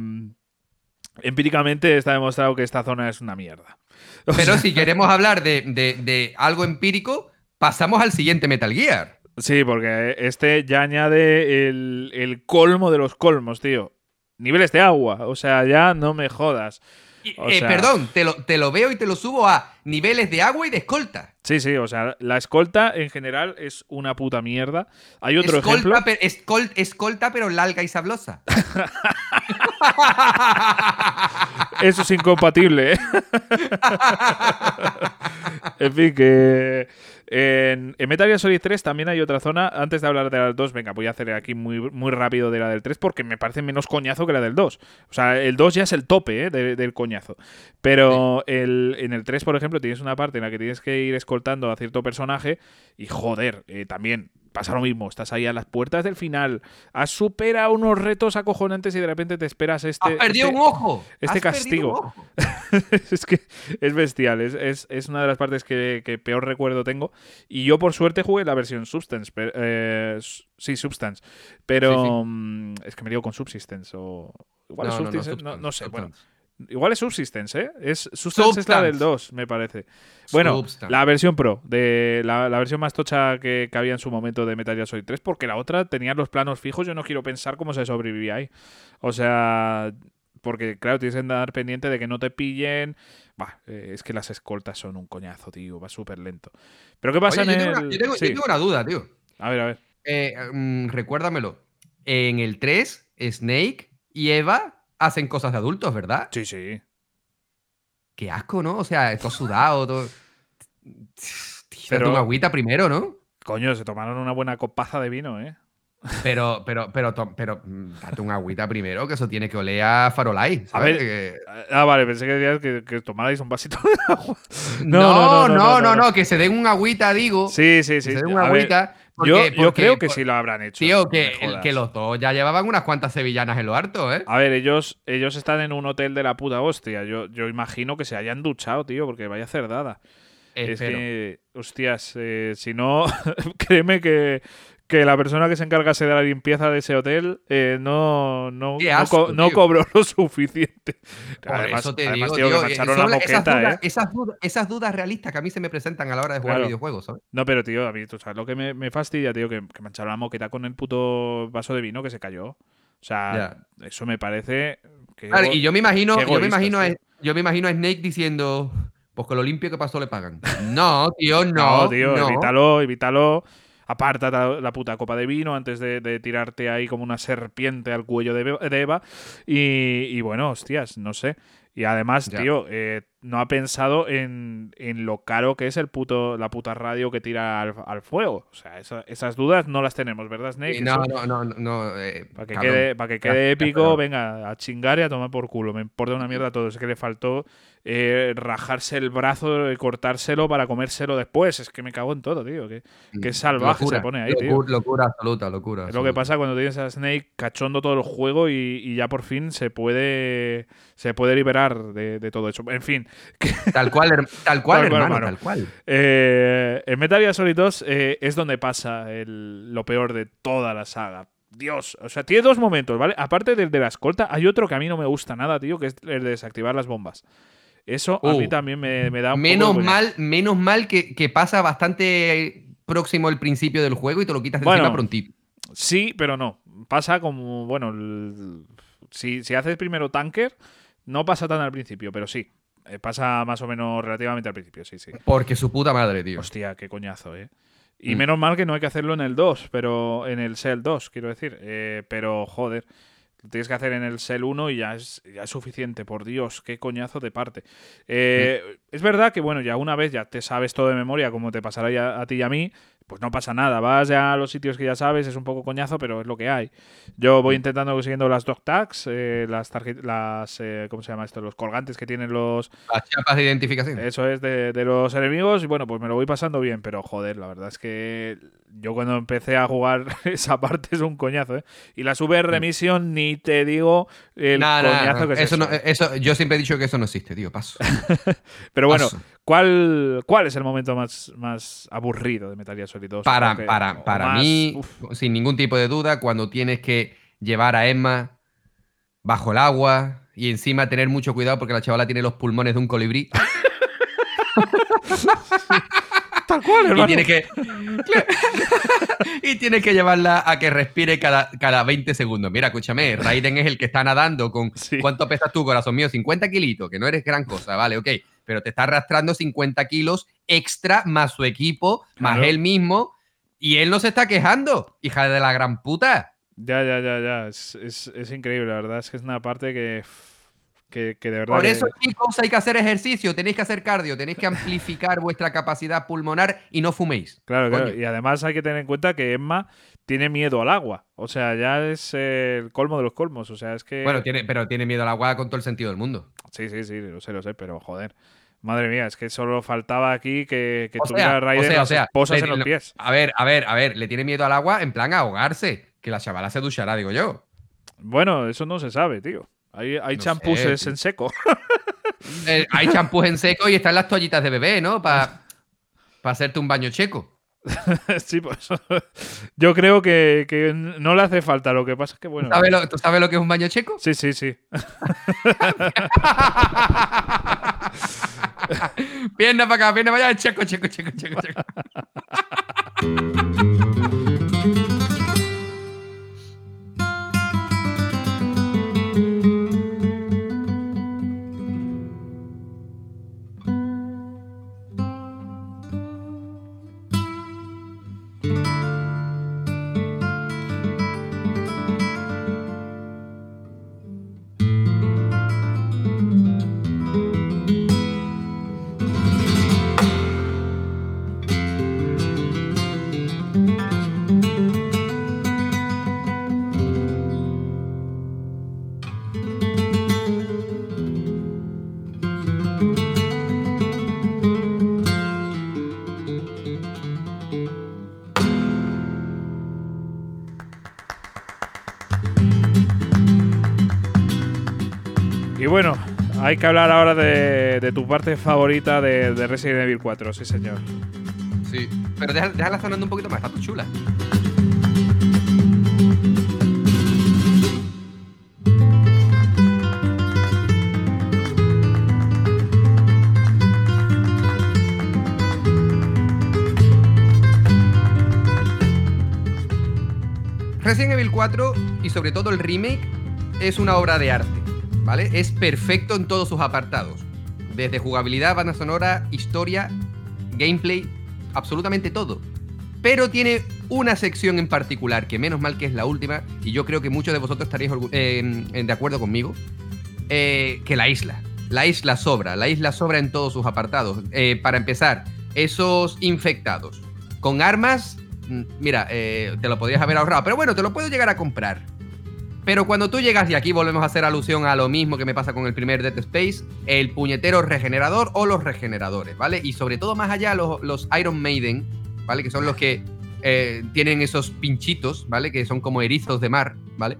Speaker 1: empíricamente está demostrado que esta zona es una mierda.
Speaker 3: Pero si queremos hablar de, de- de algo empírico, pasamos al siguiente Metal Gear.
Speaker 1: Sí, porque este ya añade el, el colmo de los colmos, tío. Niveles de agua, o sea, ya no me jodas.
Speaker 3: Eh, perdón, te lo, te lo veo y te lo subo a niveles de agua y de escolta.
Speaker 1: Sí, sí, o sea, la escolta en general es una puta mierda. Hay otro
Speaker 3: escolta,
Speaker 1: ejemplo.
Speaker 3: escol- escolta, pero larga y sablosa.
Speaker 1: Eso es incompatible, ¿eh? en fin, que en, en Metal Gear Solid 3 también hay otra zona. Antes de hablar de la del 2, venga, voy a hacer aquí muy, muy rápido de la del 3 porque me parece menos coñazo que la del 2. O sea, el 2 ya es el tope ¿eh? de- del coñazo. Pero el, en el 3, por ejemplo, tienes una parte en la que tienes que ir escoltando a cierto personaje y joder, eh, también pasa lo mismo. Estás ahí a las puertas del final, has superado unos retos acojonantes y de repente te esperas este...
Speaker 3: Has perdido
Speaker 1: este-
Speaker 3: un ojo.
Speaker 1: este
Speaker 3: Has perdido
Speaker 1: castigo.
Speaker 3: un ojo.
Speaker 1: es que es bestial, es, es- es una de las partes que, que peor recuerdo tengo. Y yo, por suerte, jugué la versión Substance. pero- eh, sí, Substance. Pero
Speaker 3: Sí, sí.
Speaker 1: mm, es que me digo con Subsistence o. Igual
Speaker 3: No, no, no,
Speaker 1: no,
Speaker 3: Substance,
Speaker 1: sé. Bueno. Igual es Subsistence, ¿eh? Es, Substance es la del 2, me parece. Bueno,
Speaker 3: Substance.
Speaker 1: la versión Pro, de la, la versión más tocha que, que había en su momento de Metal Gear Solid 3, porque la otra tenía los planos fijos. Yo no quiero pensar cómo se sobrevivía ahí. O sea, porque claro, tienes que andar pendiente de que no te pillen. Bah, eh, es que las escoltas son un coñazo, tío. Va súper lento. Pero ¿qué pasa
Speaker 3: Oye, yo,
Speaker 1: en
Speaker 3: tengo
Speaker 1: el...?
Speaker 3: una, yo tengo- yo
Speaker 1: Sí.
Speaker 3: tengo una duda, tío.
Speaker 1: A ver, a ver.
Speaker 3: Eh, mm, recuérdamelo. En el 3, Snake y Eva hacen cosas de adultos, ¿verdad?
Speaker 1: Sí, sí.
Speaker 3: Qué asco, ¿no? O sea, todo sudado, todo.
Speaker 1: Pero-
Speaker 3: una agüita primero, ¿no?
Speaker 1: Coño, se tomaron una buena copaza de vino, ¿eh?
Speaker 3: Pero, pero, pero, pero, mm, date una agüita primero, que eso tiene que oler a farolay.
Speaker 1: A
Speaker 3: ¿sabes?
Speaker 1: ver,
Speaker 3: Que-
Speaker 1: Ah, vale, pensé que decías que, que tomarais un vasito de agua.
Speaker 3: No, no, no, no, que se den un agüita, digo.
Speaker 1: Sí, sí,
Speaker 3: que
Speaker 1: sí.
Speaker 3: se den una agüita.
Speaker 1: Yo,
Speaker 3: porque-
Speaker 1: yo
Speaker 3: porque-
Speaker 1: creo que
Speaker 3: por-
Speaker 1: sí lo habrán hecho.
Speaker 3: Tío,
Speaker 1: no
Speaker 3: que, el- que los dos ya llevaban unas cuantas sevillanas en lo harto, ¿eh?
Speaker 1: A ver, ellos, ellos están en un hotel de la puta hostia. Yo, yo imagino que se hayan duchado, tío, porque vaya cerdada. Es
Speaker 3: Espero.
Speaker 1: que, hostias, eh, si no, créeme que, que la persona que se encargase de la limpieza de ese hotel eh, no, no, no
Speaker 3: asco,
Speaker 1: co- no
Speaker 3: tío.
Speaker 1: cobró lo suficiente.
Speaker 3: Por
Speaker 1: además,
Speaker 3: eso te
Speaker 1: además,
Speaker 3: digo,
Speaker 1: tío, que
Speaker 3: tío,
Speaker 1: la
Speaker 3: esas,
Speaker 1: moqueta,
Speaker 3: dudas,
Speaker 1: ¿eh?
Speaker 3: esas, dudas, esas dudas realistas que a mí se me presentan a la hora de jugar
Speaker 1: Claro.
Speaker 3: videojuegos, ¿sabes?
Speaker 1: No, pero tío, a mí, tú sabes lo que me, me fastidia, tío, que, echaron la moqueta con el puto vaso de vino que se cayó. O sea, eso me parece que...
Speaker 3: Claro, y yo me imagino, yo me imagino, a, yo me imagino a Snake diciendo, pues que lo limpio que pasó le pagan. No, tío, no.
Speaker 1: No, tío,
Speaker 3: no.
Speaker 1: evítalo, evítalo. Aparta la, la puta copa de vino antes de, de tirarte ahí como una serpiente al cuello de, Eva. Y, y bueno, hostias, no sé. Y además,
Speaker 3: Ya.
Speaker 1: tío, eh, no ha pensado en, en lo caro que es el puto, la puta radio que tira al, al fuego. O sea, esa- esas dudas no las tenemos, ¿verdad, Snake?
Speaker 3: No, no, no, no, no, eh,
Speaker 1: Para que,
Speaker 3: cabrón.
Speaker 1: quede, para que quede épico, venga, a chingar y a tomar por culo. Me importa una mierda todo. Es que le faltó eh, rajarse el brazo y cortárselo para comérselo después. Es que me cago en todo, tío. Que, que salvaje
Speaker 3: Locura,
Speaker 1: se pone ahí, tío.
Speaker 3: locu- Locura absoluta, locura.
Speaker 1: Es lo que pasa cuando tienes a Snake cachondo todo el juego y, y ya por fin se puede se puede liberar de, de todo eso. En fin,
Speaker 3: Tal cual, her- tal cual,
Speaker 1: Tal cual,
Speaker 3: hermano,
Speaker 1: hermano.
Speaker 3: tal cual.
Speaker 1: eh, en Metal Gear Solid 2 eh, es donde pasa el- lo peor de toda la saga. Dios, o sea, tiene dos momentos, ¿vale? Aparte del de la escolta, hay otro que a mí no me gusta nada, tío, que es el de desactivar las bombas. Eso a mí
Speaker 3: Uh,
Speaker 1: también me, me da un poco
Speaker 3: Menos
Speaker 1: de coñazo.
Speaker 3: mal, menos mal que, que pasa bastante próximo al principio del juego y te lo quitas de
Speaker 1: Bueno,
Speaker 3: encima prontito.
Speaker 1: Sí, pero no. Pasa como, bueno, el- si, si haces primero tanker, no pasa tan al principio, pero sí. Eh, pasa más o menos relativamente al principio, sí, sí.
Speaker 3: Porque su puta madre, tío.
Speaker 1: Hostia, qué coñazo, ¿eh? Y
Speaker 3: Mm.
Speaker 1: menos mal que no hay que hacerlo en el 2, pero en el Cell 2, quiero decir. Eh, pero, joder, lo tienes que hacer en el Cell 1 y ya es, ya es suficiente. Por Dios, qué coñazo de parte. Eh, Es verdad que, bueno, ya una vez ya te sabes todo de memoria, como te pasará ya a ti y a mí, pues no pasa nada. Vas ya a los sitios que ya sabes, es un poco coñazo, pero es lo que hay. Yo voy intentando consiguiendo las dog tags, eh, las tarjetas, las, eh, ¿cómo se llama esto? Los colgantes que tienen los,
Speaker 3: Las chapas de identificación.
Speaker 1: eso es de, de los enemigos y bueno, pues me lo voy pasando bien, pero joder, la verdad es que yo cuando empecé a jugar esa parte es un coñazo, ¿eh? Y las VR Mission ni te digo el
Speaker 3: Nah, nah,
Speaker 1: coñazo que es
Speaker 3: eso,
Speaker 1: eso.
Speaker 3: no- eso- yo siempre he dicho que eso no existe, tío. Paso.
Speaker 1: Pero bueno,
Speaker 3: paso.
Speaker 1: ¿cuál, ¿cuál es el momento más, más aburrido de Metal Gear Solid 2?
Speaker 3: Para, para, para
Speaker 1: más-
Speaker 3: mí,
Speaker 1: uf,
Speaker 3: sin ningún tipo de duda, cuando tienes que llevar a Emma bajo el agua y encima tener mucho cuidado porque la chavala tiene los pulmones de un colibrí.
Speaker 1: Tal cual,
Speaker 3: y tienes que y tienes que llevarla a que respire cada, cada 20 segundos. Mira, escúchame, Raiden es el que está nadando con
Speaker 1: Sí.
Speaker 3: ¿cuánto pesas tú, corazón mío? 50 kilitos, que no eres gran cosa, vale, ok. Pero te está arrastrando 50 kilos extra más su equipo, más él mismo, y él no se está quejando, hija de la gran puta.
Speaker 1: Ya, ya, ya, ya. Es, es- es increíble, la verdad. Es que es una parte que, que, que de verdad.
Speaker 3: Por
Speaker 1: que-
Speaker 3: eso, chicos, hay que hacer ejercicio, tenéis que hacer cardio, tenéis que amplificar vuestra capacidad pulmonar y no fuméis.
Speaker 1: Claro, claro.
Speaker 3: Coño.
Speaker 1: Y además hay que tener en cuenta que Emma tiene miedo al agua. O sea, ya es el colmo de los colmos. O sea, es que.
Speaker 3: Bueno, tiene, pero tiene miedo al agua con todo el sentido del mundo.
Speaker 1: Sí, sí, sí, lo sé, lo sé, pero joder. Madre mía, es que solo faltaba aquí que, que tuviera
Speaker 3: sea, o sea, o sea, le-
Speaker 1: en los pies.
Speaker 3: A ver, a ver, a ver, le tiene miedo al agua en plan a ahogarse. Que la chavala se duchará, digo yo.
Speaker 1: Bueno, eso no se sabe, tío. Hay, hay
Speaker 3: No
Speaker 1: champuses en seco.
Speaker 3: Eh, hay champús en seco y están las toallitas de bebé, ¿no? Para hacerte un baño checo.
Speaker 1: sí, pues. Yo creo que, que no le hace falta. Lo que pasa es que, bueno.
Speaker 3: ¿Sabes lo- ¿Tú sabes lo que es un baño checo?
Speaker 1: Sí, sí, sí.
Speaker 3: pierna para acá, pierna para allá, checo, checo, checo, checo, checo.
Speaker 1: Bueno, hay que hablar ahora de, de tu parte favorita de, de Resident Evil 4, sí, señor.
Speaker 3: Sí. Pero deja- déjala sonando un poquito más, está chula. Resident Evil 4 y sobre todo el remake es una obra de arte, Es perfecto en todos sus apartados. Desde jugabilidad, banda sonora, historia, gameplay, absolutamente todo. Pero tiene una sección en particular, que menos mal que es la última, y yo creo que muchos de vosotros estaréis de acuerdo conmigo, eh, que la isla. La isla sobra, la isla sobra en todos sus apartados. Eh, para empezar, esos infectados con armas, mm, mira, eh, te lo podrías haber ahorrado, pero bueno, te lo puedo llegar a comprar. Pero cuando tú llegas, y aquí volvemos a hacer alusión a lo mismo que me pasa con el primer Dead Space, el puñetero regenerador o los regeneradores, ¿vale? Y sobre todo más allá los, Iron Maiden, ¿vale? Que son los que eh, tienen esos pinchitos, ¿vale? Que son como erizos de mar, ¿vale?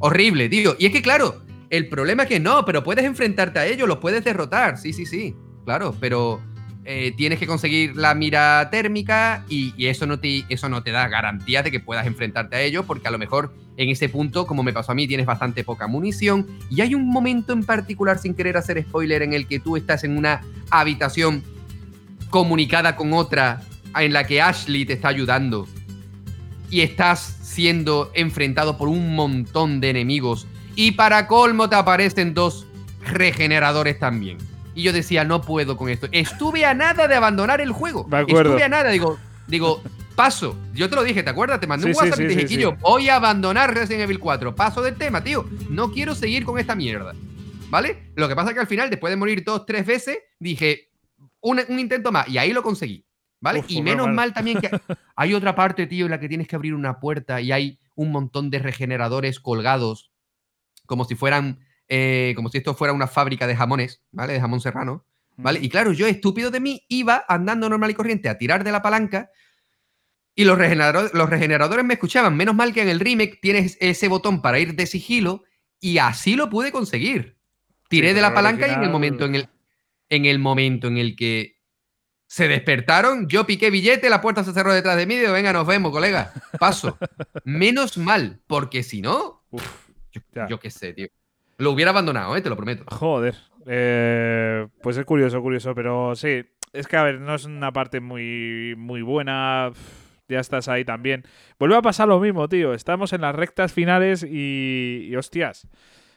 Speaker 3: Horrible, tío. Y es que, claro, el problema es que no, pero puedes enfrentarte a ellos, los puedes derrotar, sí, sí, sí, claro, pero eh, tienes que conseguir la mira térmica y, eso, no te, eso no te da garantía de que puedas enfrentarte a ellos, porque a lo mejor en ese punto, como me pasó a mí, tienes bastante poca munición. Y hay un momento en particular, sin querer hacer spoiler, en el que tú estás en una habitación comunicada con otra en la que Ashley te está ayudando. Y estás siendo enfrentado por un montón de enemigos. Y para colmo te aparecen dos regeneradores también. Y yo decía, no puedo con esto. Estuve a nada de abandonar el juego.
Speaker 1: Acuerdo.
Speaker 3: Estuve a nada, digo, digo, paso. Yo te lo dije, ¿te acuerdas? Te mandé
Speaker 1: Sí,
Speaker 3: un WhatsApp
Speaker 1: sí,
Speaker 3: y te dije,
Speaker 1: sí,
Speaker 3: "Quillo, voy a abandonar Resident Evil 4. Paso del tema, tío. No quiero seguir con esta mierda. ¿Vale? Lo que pasa es que al final, después de morir dos, tres veces, dije, un, un intento más. Y ahí lo conseguí. ¿Vale?
Speaker 1: Uf,
Speaker 3: y menos
Speaker 1: mal.
Speaker 3: mal también que hay otra parte, tío, en la que tienes que abrir una puerta y hay un montón de regeneradores colgados, como si fueran, eh, como si esto fuera una fábrica de jamones, ¿vale? De jamón serrano, ¿vale? Y claro, yo, estúpido de mí, iba andando normal y corriente a tirar de la palanca y los regeneradores, los regeneradores me escuchaban. Menos mal que en el remake tienes ese botón para ir de sigilo y así lo pude conseguir. Tiré
Speaker 1: Sí,
Speaker 3: de la palanca y en el momento en el, en el momento en el que se despertaron, yo piqué billete, la puerta se cerró detrás de mí y digo, venga, nos vemos, colega. Paso. Menos mal, porque si no,
Speaker 1: Uf,
Speaker 3: yo,
Speaker 1: Ya.
Speaker 3: yo qué sé, tío. Lo hubiera abandonado, ¿eh? te lo prometo.
Speaker 1: Joder. Eh, pues es curioso, curioso, pero sí. Es que, a ver, no es una parte muy, muy buena. Ya estás ahí también. Vuelve a pasar lo mismo, tío. Estamos en las rectas finales y, y hostias.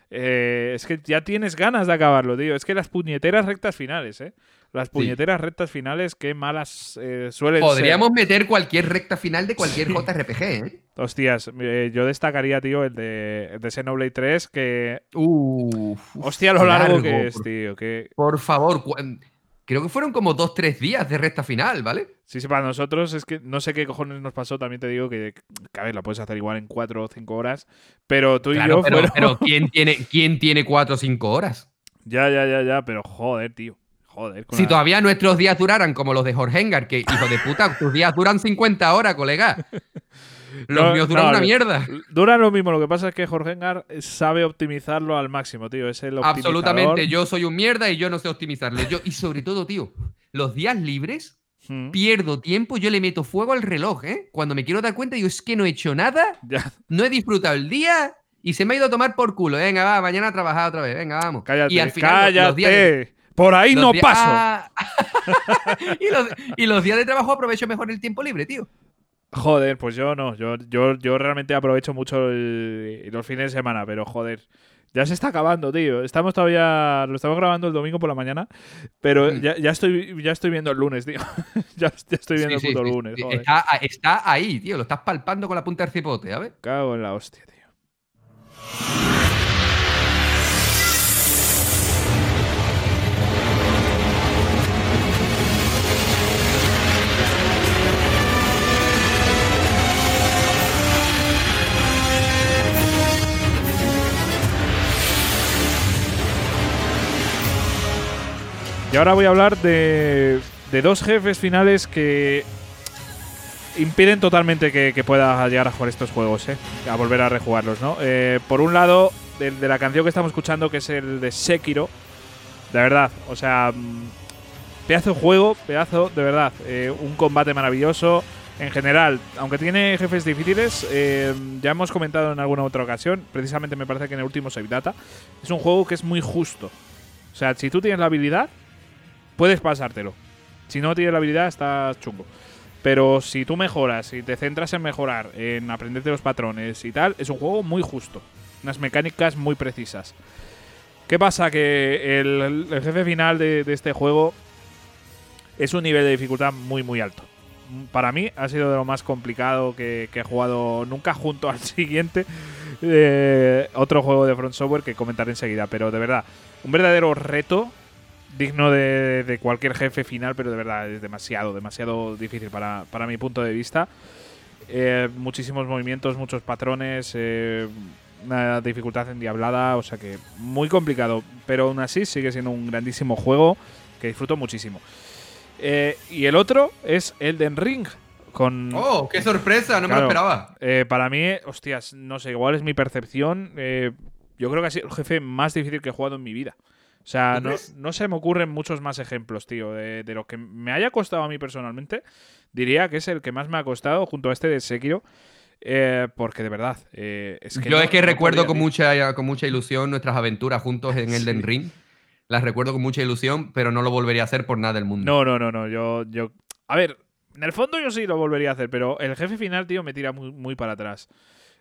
Speaker 1: eh, es que ya tienes ganas de acabarlo, tío. Es que las puñeteras rectas finales, ¿eh? Las puñeteras rectas finales, qué malas eh, suelen ser.
Speaker 3: Podríamos meter cualquier recta final de cualquier JRPG, ¿eh?
Speaker 1: Hostias, eh, yo destacaría, tío, el de, el de Xenoblade 3, que...
Speaker 3: Uf,
Speaker 1: Hostia, lo largo, que es,
Speaker 3: por-
Speaker 1: tío. Que...
Speaker 3: Por favor, cu- creo que fueron como dos, tres días de recta final, ¿vale?
Speaker 1: Sí, sí, para nosotros es que no sé qué cojones nos pasó, también te digo que, que, a ver, la puedes hacer igual en cuatro o cinco horas, pero tú y
Speaker 3: Claro,
Speaker 1: yo
Speaker 3: pero,
Speaker 1: fueron...
Speaker 3: pero ¿quién, tiene, ¿quién tiene cuatro o cinco horas?
Speaker 1: Ya, ya, ya, ya, pero joder, tío. Joder.
Speaker 3: Si
Speaker 1: la-
Speaker 3: todavía nuestros días duraran como los de Jorge Engar, que hijo de puta, tus días duran 50 horas, colega. Los
Speaker 1: No,
Speaker 3: míos duran
Speaker 1: no,
Speaker 3: una mierda.
Speaker 1: Duran lo mismo, lo que pasa es que Jorge Engar sabe optimizarlo al máximo, tío. Es el.
Speaker 3: Absolutamente, yo soy un mierda y yo no sé optimizarle. Yo, y sobre todo, tío, los días libres
Speaker 1: Mm,
Speaker 3: pierdo tiempo, yo le meto fuego al reloj, ¿eh? Cuando me quiero dar cuenta, digo, es que no he hecho nada,
Speaker 1: Ya,
Speaker 3: no he disfrutado el día y se me ha ido a tomar por culo. Venga, va, mañana a trabajar otra vez, venga, vamos.
Speaker 1: cállate,
Speaker 3: y al final,
Speaker 1: cállate.
Speaker 3: los días
Speaker 1: Por ahí
Speaker 3: los
Speaker 1: no
Speaker 3: días-
Speaker 1: paso.
Speaker 3: Ah. y, los, y los días de trabajo aprovecho mejor el tiempo libre, tío.
Speaker 1: Joder, pues yo no. Yo, yo, yo realmente aprovecho mucho el- los fines de semana, pero joder. Ya se está acabando, tío. Estamos todavía. Lo estamos grabando el domingo por la mañana. Pero
Speaker 3: Mm.
Speaker 1: ya, ya estoy, ya estoy viendo el lunes, tío. ya, ya estoy viendo
Speaker 3: Sí,
Speaker 1: el puto
Speaker 3: sí,
Speaker 1: lunes. joder.
Speaker 3: Está, está ahí, tío, lo estás palpando con la punta del cipote, ¿sabes?
Speaker 1: Cago en la hostia, tío. Y ahora voy a hablar de, de dos jefes finales que impiden totalmente que, que pueda llegar a jugar estos juegos, ¿eh? a volver a rejugarlos. ¿no? Eh, por un lado, del de la canción que estamos escuchando, que es el de Sekiro, de verdad, o sea, mm, pedazo de juego, pedazo, de verdad, eh, un combate maravilloso. En general, aunque tiene jefes difíciles, eh, ya hemos comentado en alguna otra ocasión, precisamente me parece que en el último Save Data, es un juego que es muy justo. O sea, si tú tienes la habilidad, puedes pasártelo. Si no tienes la habilidad, estás chungo. Pero si tú mejoras, si te centras en mejorar, en aprenderte los patrones y tal, es un juego muy justo. Unas mecánicas muy precisas. ¿Qué pasa? Que el, jefe final de, este juego es un nivel de dificultad muy, muy alto. Para mí ha sido de lo más complicado que, que he jugado nunca junto al siguiente. eh, otro juego de Front Software que comentaré enseguida. Pero de verdad, un verdadero reto digno de, de cualquier jefe final, pero de verdad es demasiado, demasiado difícil para, para mi punto de vista. Eh, muchísimos movimientos, muchos patrones, eh, una dificultad endiablada, o sea que muy complicado, pero aún así sigue siendo un grandísimo juego que disfruto muchísimo. Eh, y el otro es Elden Ring, con...
Speaker 3: ¡Oh, qué sorpresa! No me lo esperaba.
Speaker 1: Eh, para mí, hostias, no sé, igual es mi percepción. eh, yo creo que ha sido el jefe más difícil que he jugado en mi vida. O sea,
Speaker 3: ¿Tú
Speaker 1: no, no se me ocurren muchos más ejemplos, tío, de, de lo que me haya costado a mí personalmente. Diría que es el que más me ha costado junto a este de Sekiro. eh, porque de verdad, eh, es que
Speaker 3: Yo
Speaker 1: no-
Speaker 3: es que
Speaker 1: no
Speaker 3: recuerdo
Speaker 1: podía,
Speaker 3: con
Speaker 1: tío.
Speaker 3: mucha, con mucha ilusión nuestras aventuras juntos en Elden
Speaker 1: Sí.
Speaker 3: Ring. Las recuerdo con mucha ilusión, pero no lo volvería a hacer por nada del mundo.
Speaker 1: No, no, no, no. Yo, yo. A ver, en el fondo yo sí lo volvería a hacer, pero el jefe final, tío, me tira muy, muy para atrás.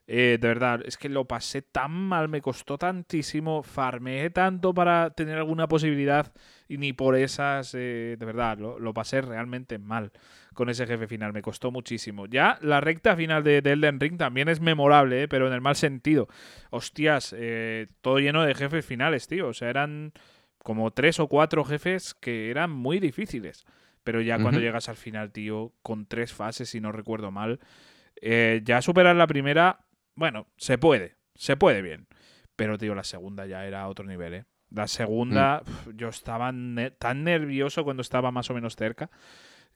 Speaker 1: Eh, de verdad, es que lo pasé tan mal, me costó tantísimo, farmeé tanto para tener alguna posibilidad y ni por esas, eh, de verdad, lo, lo pasé realmente mal con ese jefe final, me costó muchísimo. Ya la recta final de, de Elden Ring también es memorable, eh, pero en el mal sentido. Hostias, eh, todo lleno de jefes finales, tío. O sea, eran como tres o cuatro jefes que eran muy difíciles. Pero ya cuando llegas al final, tío, con tres fases, si no recuerdo mal, eh, ya superar la primera, bueno, se puede, se puede bien. Pero, tío, la segunda ya era otro nivel, ¿eh? La segunda, pf, yo estaba ne- tan nervioso cuando estaba más o menos cerca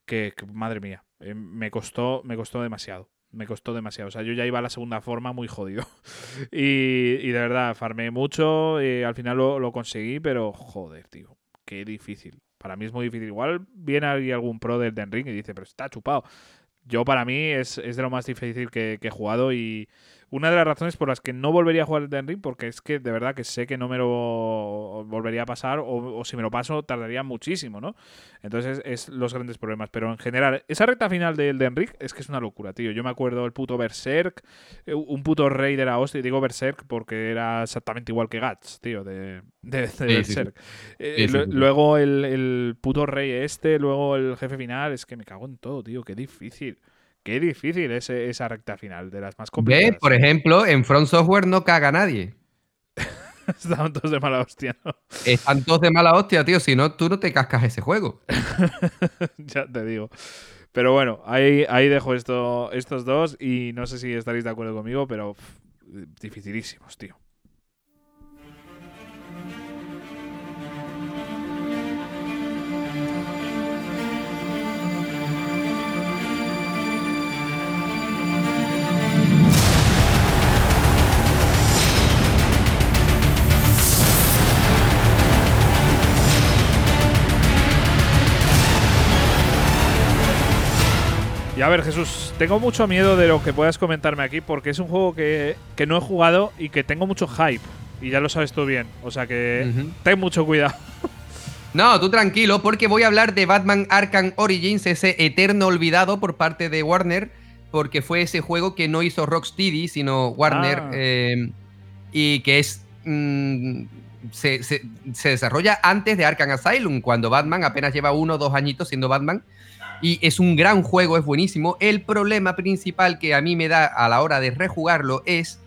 Speaker 1: que, que, madre mía, eh, me costó, me costó demasiado. Me costó demasiado. O sea, yo ya iba a la segunda forma muy jodido. y, y de verdad, farmé mucho. y al final lo, lo conseguí, pero joder, tío. Qué difícil. Para mí es muy difícil. Igual viene ahí algún pro del Den Ring y dice, pero está chupado. Yo para mí es, es de lo más difícil que, que he jugado y una de las razones por las que no volvería a jugar el Den Ring porque es que de verdad que sé que no me lo volvería a pasar o, o si me lo paso tardaría muchísimo, ¿no? Entonces es los grandes problemas. Pero en general, esa recta final del Den Ring es que es una locura, tío. Yo me acuerdo el puto Berserk, eh, un puto rey de la hostia. Digo Berserk porque era exactamente igual que Guts, tío, de, de, de
Speaker 3: sí.
Speaker 1: Berserk.
Speaker 3: Sí, sí.
Speaker 1: Luego el, el puto rey este, luego el jefe final. Es que me cago en todo, tío. Qué difícil. Qué difícil esa recta final, de las más
Speaker 3: Ve,
Speaker 1: complicadas.
Speaker 3: por ejemplo, en Front Software no caga nadie.
Speaker 1: Estaban todos de mala hostia, ¿no?
Speaker 3: Están todos de mala hostia, tío. Si no, tú no te cascas ese juego.
Speaker 1: ya te digo. Pero bueno, ahí, ahí dejo esto, estos dos y no sé si estaréis de acuerdo conmigo, pero pff, dificilísimos, tío. Y a ver, Jesús, tengo mucho miedo de lo que puedas comentarme aquí porque es un juego que, que no he jugado y que tengo mucho hype. Y ya lo sabes tú bien. O sea que ten mucho cuidado.
Speaker 3: No, tú tranquilo, porque voy a hablar de Batman Arkham Origins, ese eterno olvidado por parte de Warner, porque fue ese juego que no hizo Rocksteady, sino Warner,
Speaker 1: Ah.
Speaker 3: eh, y que es mm, se, se- se desarrolla antes de Arkham Asylum, cuando Batman apenas lleva uno o dos añitos siendo Batman. Y es un gran juego, es buenísimo. El problema principal que a mí me da a la hora de rejugarlo es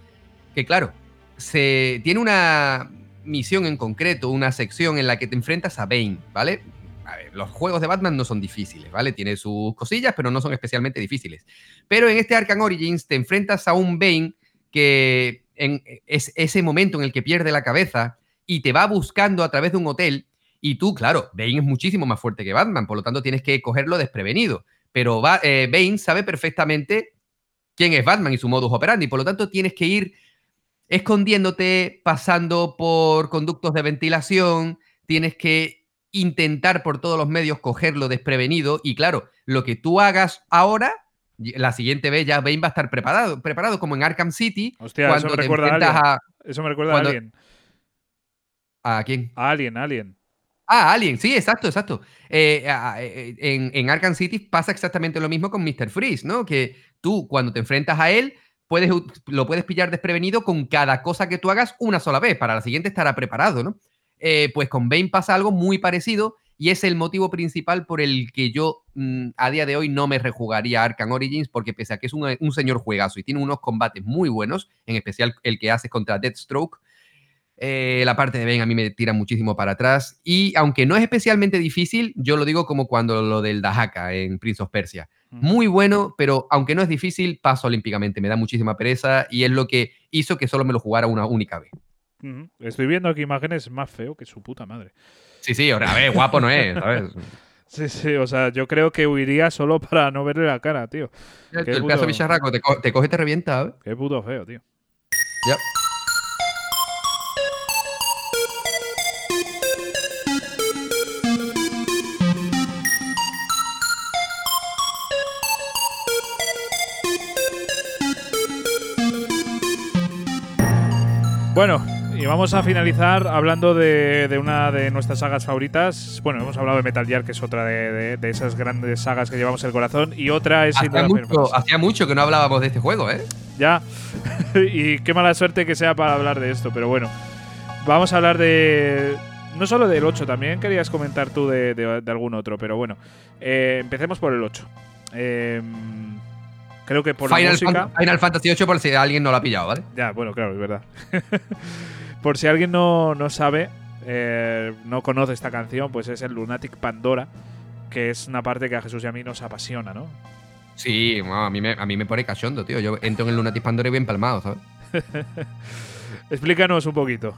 Speaker 3: que, claro, se tiene una misión en concreto, una sección en la que te enfrentas a Bane, ¿vale? A ver, los juegos de Batman no son difíciles, ¿vale? Tiene sus cosillas, pero no son especialmente difíciles. Pero en este Arkham Origins te enfrentas a un Bane que en, es ese momento en el que pierde la cabeza y te va buscando a través de un hotel y tú, claro, Bane es muchísimo más fuerte que Batman, por lo tanto tienes que cogerlo desprevenido. Pero Ba- eh, Bane sabe perfectamente quién es Batman y su modus operandi, por lo tanto tienes que ir escondiéndote, pasando por conductos de ventilación, tienes que intentar por todos los medios cogerlo desprevenido y claro, lo que tú hagas ahora, la siguiente vez ya Bane va a estar preparado, preparado como en Arkham City,
Speaker 1: Hostia, eso
Speaker 3: cuando
Speaker 1: me
Speaker 3: te
Speaker 1: recuerda a
Speaker 3: a,
Speaker 1: Eso me recuerda
Speaker 3: cuando-
Speaker 1: a Alien.
Speaker 3: ¿a quién?
Speaker 1: A Alien, Alien.
Speaker 3: Ah, Alien, sí, exacto, exacto. Eh, a- eh, en, en Arkham City pasa exactamente lo mismo con Mr. Freeze, ¿no? Que tú cuando te enfrentas a él, puedes, lo puedes pillar desprevenido con cada cosa que tú hagas una sola vez. Para la siguiente estará preparado, ¿no? Eh, pues con Bane pasa algo muy parecido y es el motivo principal por el que yo mm, a día de hoy no me rejugaría Arkham Origins porque pese a que es un, un señor juegazo y tiene unos combates muy buenos, en especial el que haces contra Deathstroke, eh, la parte de Ben a mí me tira muchísimo para atrás. Y aunque no es especialmente difícil, yo lo digo como cuando lo del Dahaka en Prince of Persia. Muy bueno, pero aunque no es difícil, paso olímpicamente. Me da muchísima pereza y es lo que hizo que solo me lo jugara una única vez.
Speaker 1: Estoy viendo aquí imágenes más feo que su puta madre.
Speaker 3: Sí, sí, ahora, a ver, guapo no es, ¿sabes?
Speaker 1: Sí, sí, o sea, yo creo que huiría solo para no verle la cara, tío.
Speaker 3: El, el
Speaker 1: puto-
Speaker 3: de bicharraco te, co- te coge te revienta, ¿sabes?
Speaker 1: Qué puto feo, tío.
Speaker 3: Ya.
Speaker 1: Bueno, y vamos a finalizar hablando de, de una de nuestras sagas favoritas. Bueno, hemos hablado de Metal Gear, que es otra de, de- de esas grandes sagas que llevamos en el corazón. Y otra es
Speaker 3: Hacía mucho, hacía mucho que no hablábamos de este juego, ¿eh?
Speaker 1: Ya. y qué mala suerte que sea para hablar de esto, pero bueno. Vamos a hablar de. No solo del 8, también querías comentar tú de, algún otro, pero bueno. Eh, empecemos por el 8. Eh, creo que por la
Speaker 3: Final,
Speaker 1: música.
Speaker 3: Fan- Final Fantasy VIII por si alguien no lo ha pillado, ¿vale?
Speaker 1: Ya, bueno, claro, es verdad. Por si alguien no, no sabe, eh, no conoce esta canción, pues es el Lunatic Pandora, que es una parte que a Jesús y a mí nos apasiona, ¿no?
Speaker 3: Sí, bueno, a, mí me, a mí me pone cachondo, tío. Yo entro en el Lunatic Pandora y bien palmado, ¿sabes?
Speaker 1: Explícanos un poquito.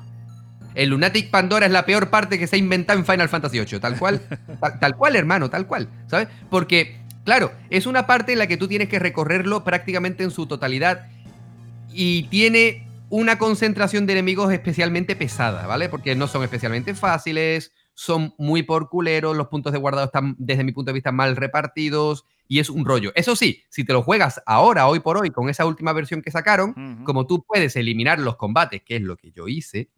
Speaker 3: El Lunatic Pandora es la peor parte que se ha inventado en Final Fantasy VIII. Tal cual. tal, tal cual, hermano, tal cual. ¿Sabes? Porque, claro, es una parte en la que tú tienes que recorrerlo prácticamente en su totalidad. Y tiene una concentración de enemigos especialmente pesada, ¿vale? Porque no son especialmente fáciles, son muy por culeros, los puntos de guardado están, desde mi punto de vista, mal repartidos y es un rollo. Eso sí, si te lo juegas ahora, hoy por hoy, con esa última versión que sacaron, como tú puedes eliminar los combates, que es lo que yo hice,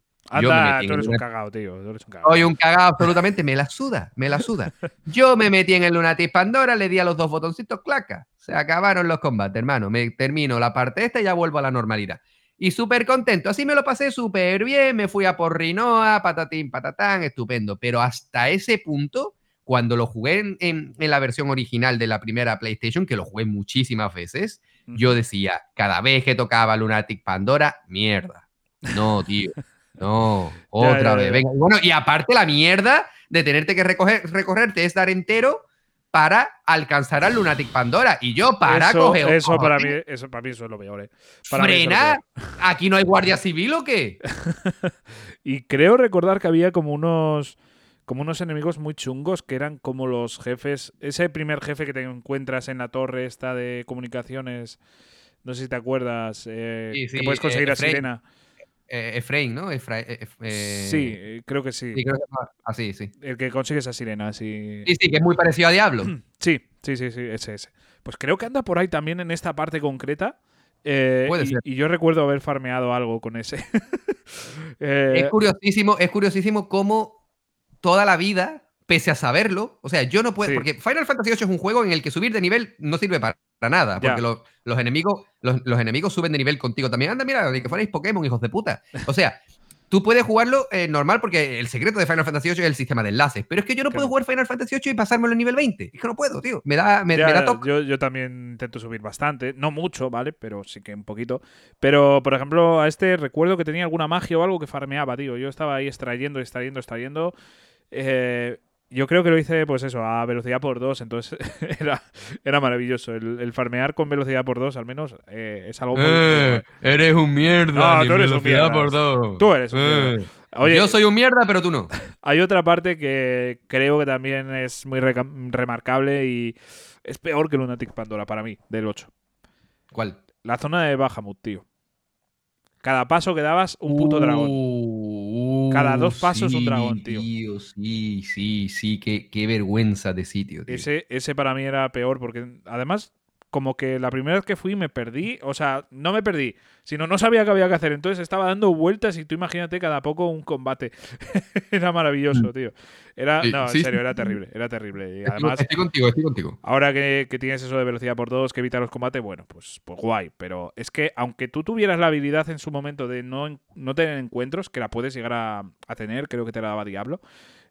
Speaker 3: yo me
Speaker 1: Anda,
Speaker 3: metí
Speaker 1: tú eres un cagao, tío. Tú eres un cagao.
Speaker 3: soy un cagado absolutamente, me la suda, me la suda. Yo me metí en el Lunatic Pandora, le di a los dos botoncitos, claca. Se acabaron los combates, hermano. Me termino la parte esta y ya vuelvo a la normalidad. Y súper contento, así me lo pasé súper bien, me fui a por Rinoa, patatín, patatán, estupendo. Pero hasta ese punto, cuando lo jugué en, en- en la versión original de la primera PlayStation, que lo jugué muchísimas veces, yo decía, cada vez que tocaba Lunatic Pandora, mierda. No, tío. No, otra
Speaker 1: ya,
Speaker 3: vez. Venga. Bueno, y aparte la mierda de tenerte que recoger, recorrerte es dar entero para alcanzar al Lunatic Pandora. Y yo para
Speaker 1: eso,
Speaker 3: coger.
Speaker 1: eso para mí, eso para mí eso es lo peor, eh. Para mí
Speaker 3: Frena.
Speaker 1: peor.
Speaker 3: ¿Aquí no hay guardia civil o qué?
Speaker 1: Y creo recordar que había como unos como unos enemigos muy chungos que eran como los jefes, ese primer jefe que te encuentras en la torre esta de comunicaciones, no sé si te acuerdas, eh,
Speaker 3: Sí, sí,
Speaker 1: que puedes
Speaker 3: eh,
Speaker 1: conseguir a. Sirena.
Speaker 3: Eh, Efraín, ¿no? Efra- eh, Ef- eh,
Speaker 1: sí, eh, creo que sí.
Speaker 3: sí, creo que va así, sí.
Speaker 1: El que consigues a Sirena, sí.
Speaker 3: Sí, sí, que es muy parecido a Diablo.
Speaker 1: Sí, sí, sí, sí, ese, ese. Pues creo que anda por ahí también en esta parte concreta. eh,
Speaker 3: Puede
Speaker 1: y,
Speaker 3: ser.
Speaker 1: y yo recuerdo haber farmeado algo con ese. Eh,
Speaker 3: Es curiosísimo, es curiosísimo cómo toda la vida, pese a saberlo, o sea, yo no puedo,
Speaker 1: Sí.
Speaker 3: porque Final Fantasy VIII es un juego en el que subir de nivel no sirve para, para nada, porque los, los enemigos, los, los enemigos suben de nivel contigo también. Anda, mira, ni que fuerais Pokémon, hijos de puta. O sea, tú puedes jugarlo eh, normal porque el secreto de Final Fantasy VIII es el sistema de enlaces, pero es que yo no puedo jugar Final Fantasy VIII y pasármelo en nivel 20. Es que no puedo, tío. Me da, me,
Speaker 1: Ya,
Speaker 3: me da toque.
Speaker 1: yo, yo también intento subir bastante, no mucho, ¿vale? Pero sí que un poquito. Pero, por ejemplo, a este recuerdo que tenía alguna magia o algo que farmeaba, tío. Yo estaba ahí extrayendo, extrayendo, extrayendo. Eh, yo creo que lo hice, pues eso, a velocidad por dos. Entonces era, era maravilloso. El, el farmear con velocidad por dos, al menos, eh, es algo muy.
Speaker 3: Eh, eres un mierda.
Speaker 1: No,
Speaker 3: ni
Speaker 1: tú eres un mierda.
Speaker 3: por dos.
Speaker 1: Tú eres un
Speaker 3: Eh,
Speaker 1: mierda. Oye,
Speaker 3: yo soy un mierda, pero tú no.
Speaker 1: hay otra parte que creo que también es muy reca- remarcable y es peor que Lunatic Pandora para mí, del 8.
Speaker 3: ¿Cuál?
Speaker 1: La zona de Bahamut, tío. Cada paso que dabas, un puto dragón.
Speaker 3: Uh,
Speaker 1: Cada dos pasos un dragón, tío.
Speaker 3: Sí, sí, sí, qué, qué vergüenza de sitio, tío.
Speaker 1: Ese, ese para mí era peor porque además como que la primera vez que fui me perdí, o sea, no me perdí, sino no sabía qué había que hacer, entonces estaba dando vueltas y tú imagínate cada poco un combate. era maravilloso, tío. Era,
Speaker 3: Mm.
Speaker 1: No, en serio, era terrible, era terrible. Y
Speaker 3: Estoy-
Speaker 1: además,
Speaker 3: estoy contigo, estoy contigo.
Speaker 1: ahora que, que tienes eso de velocidad por dos, que evita los combates, bueno, pues, pues guay. Pero es que aunque tú tuvieras la habilidad en su momento de no, no tener encuentros, que la puedes llegar a, a tener, creo que te la daba Diablo,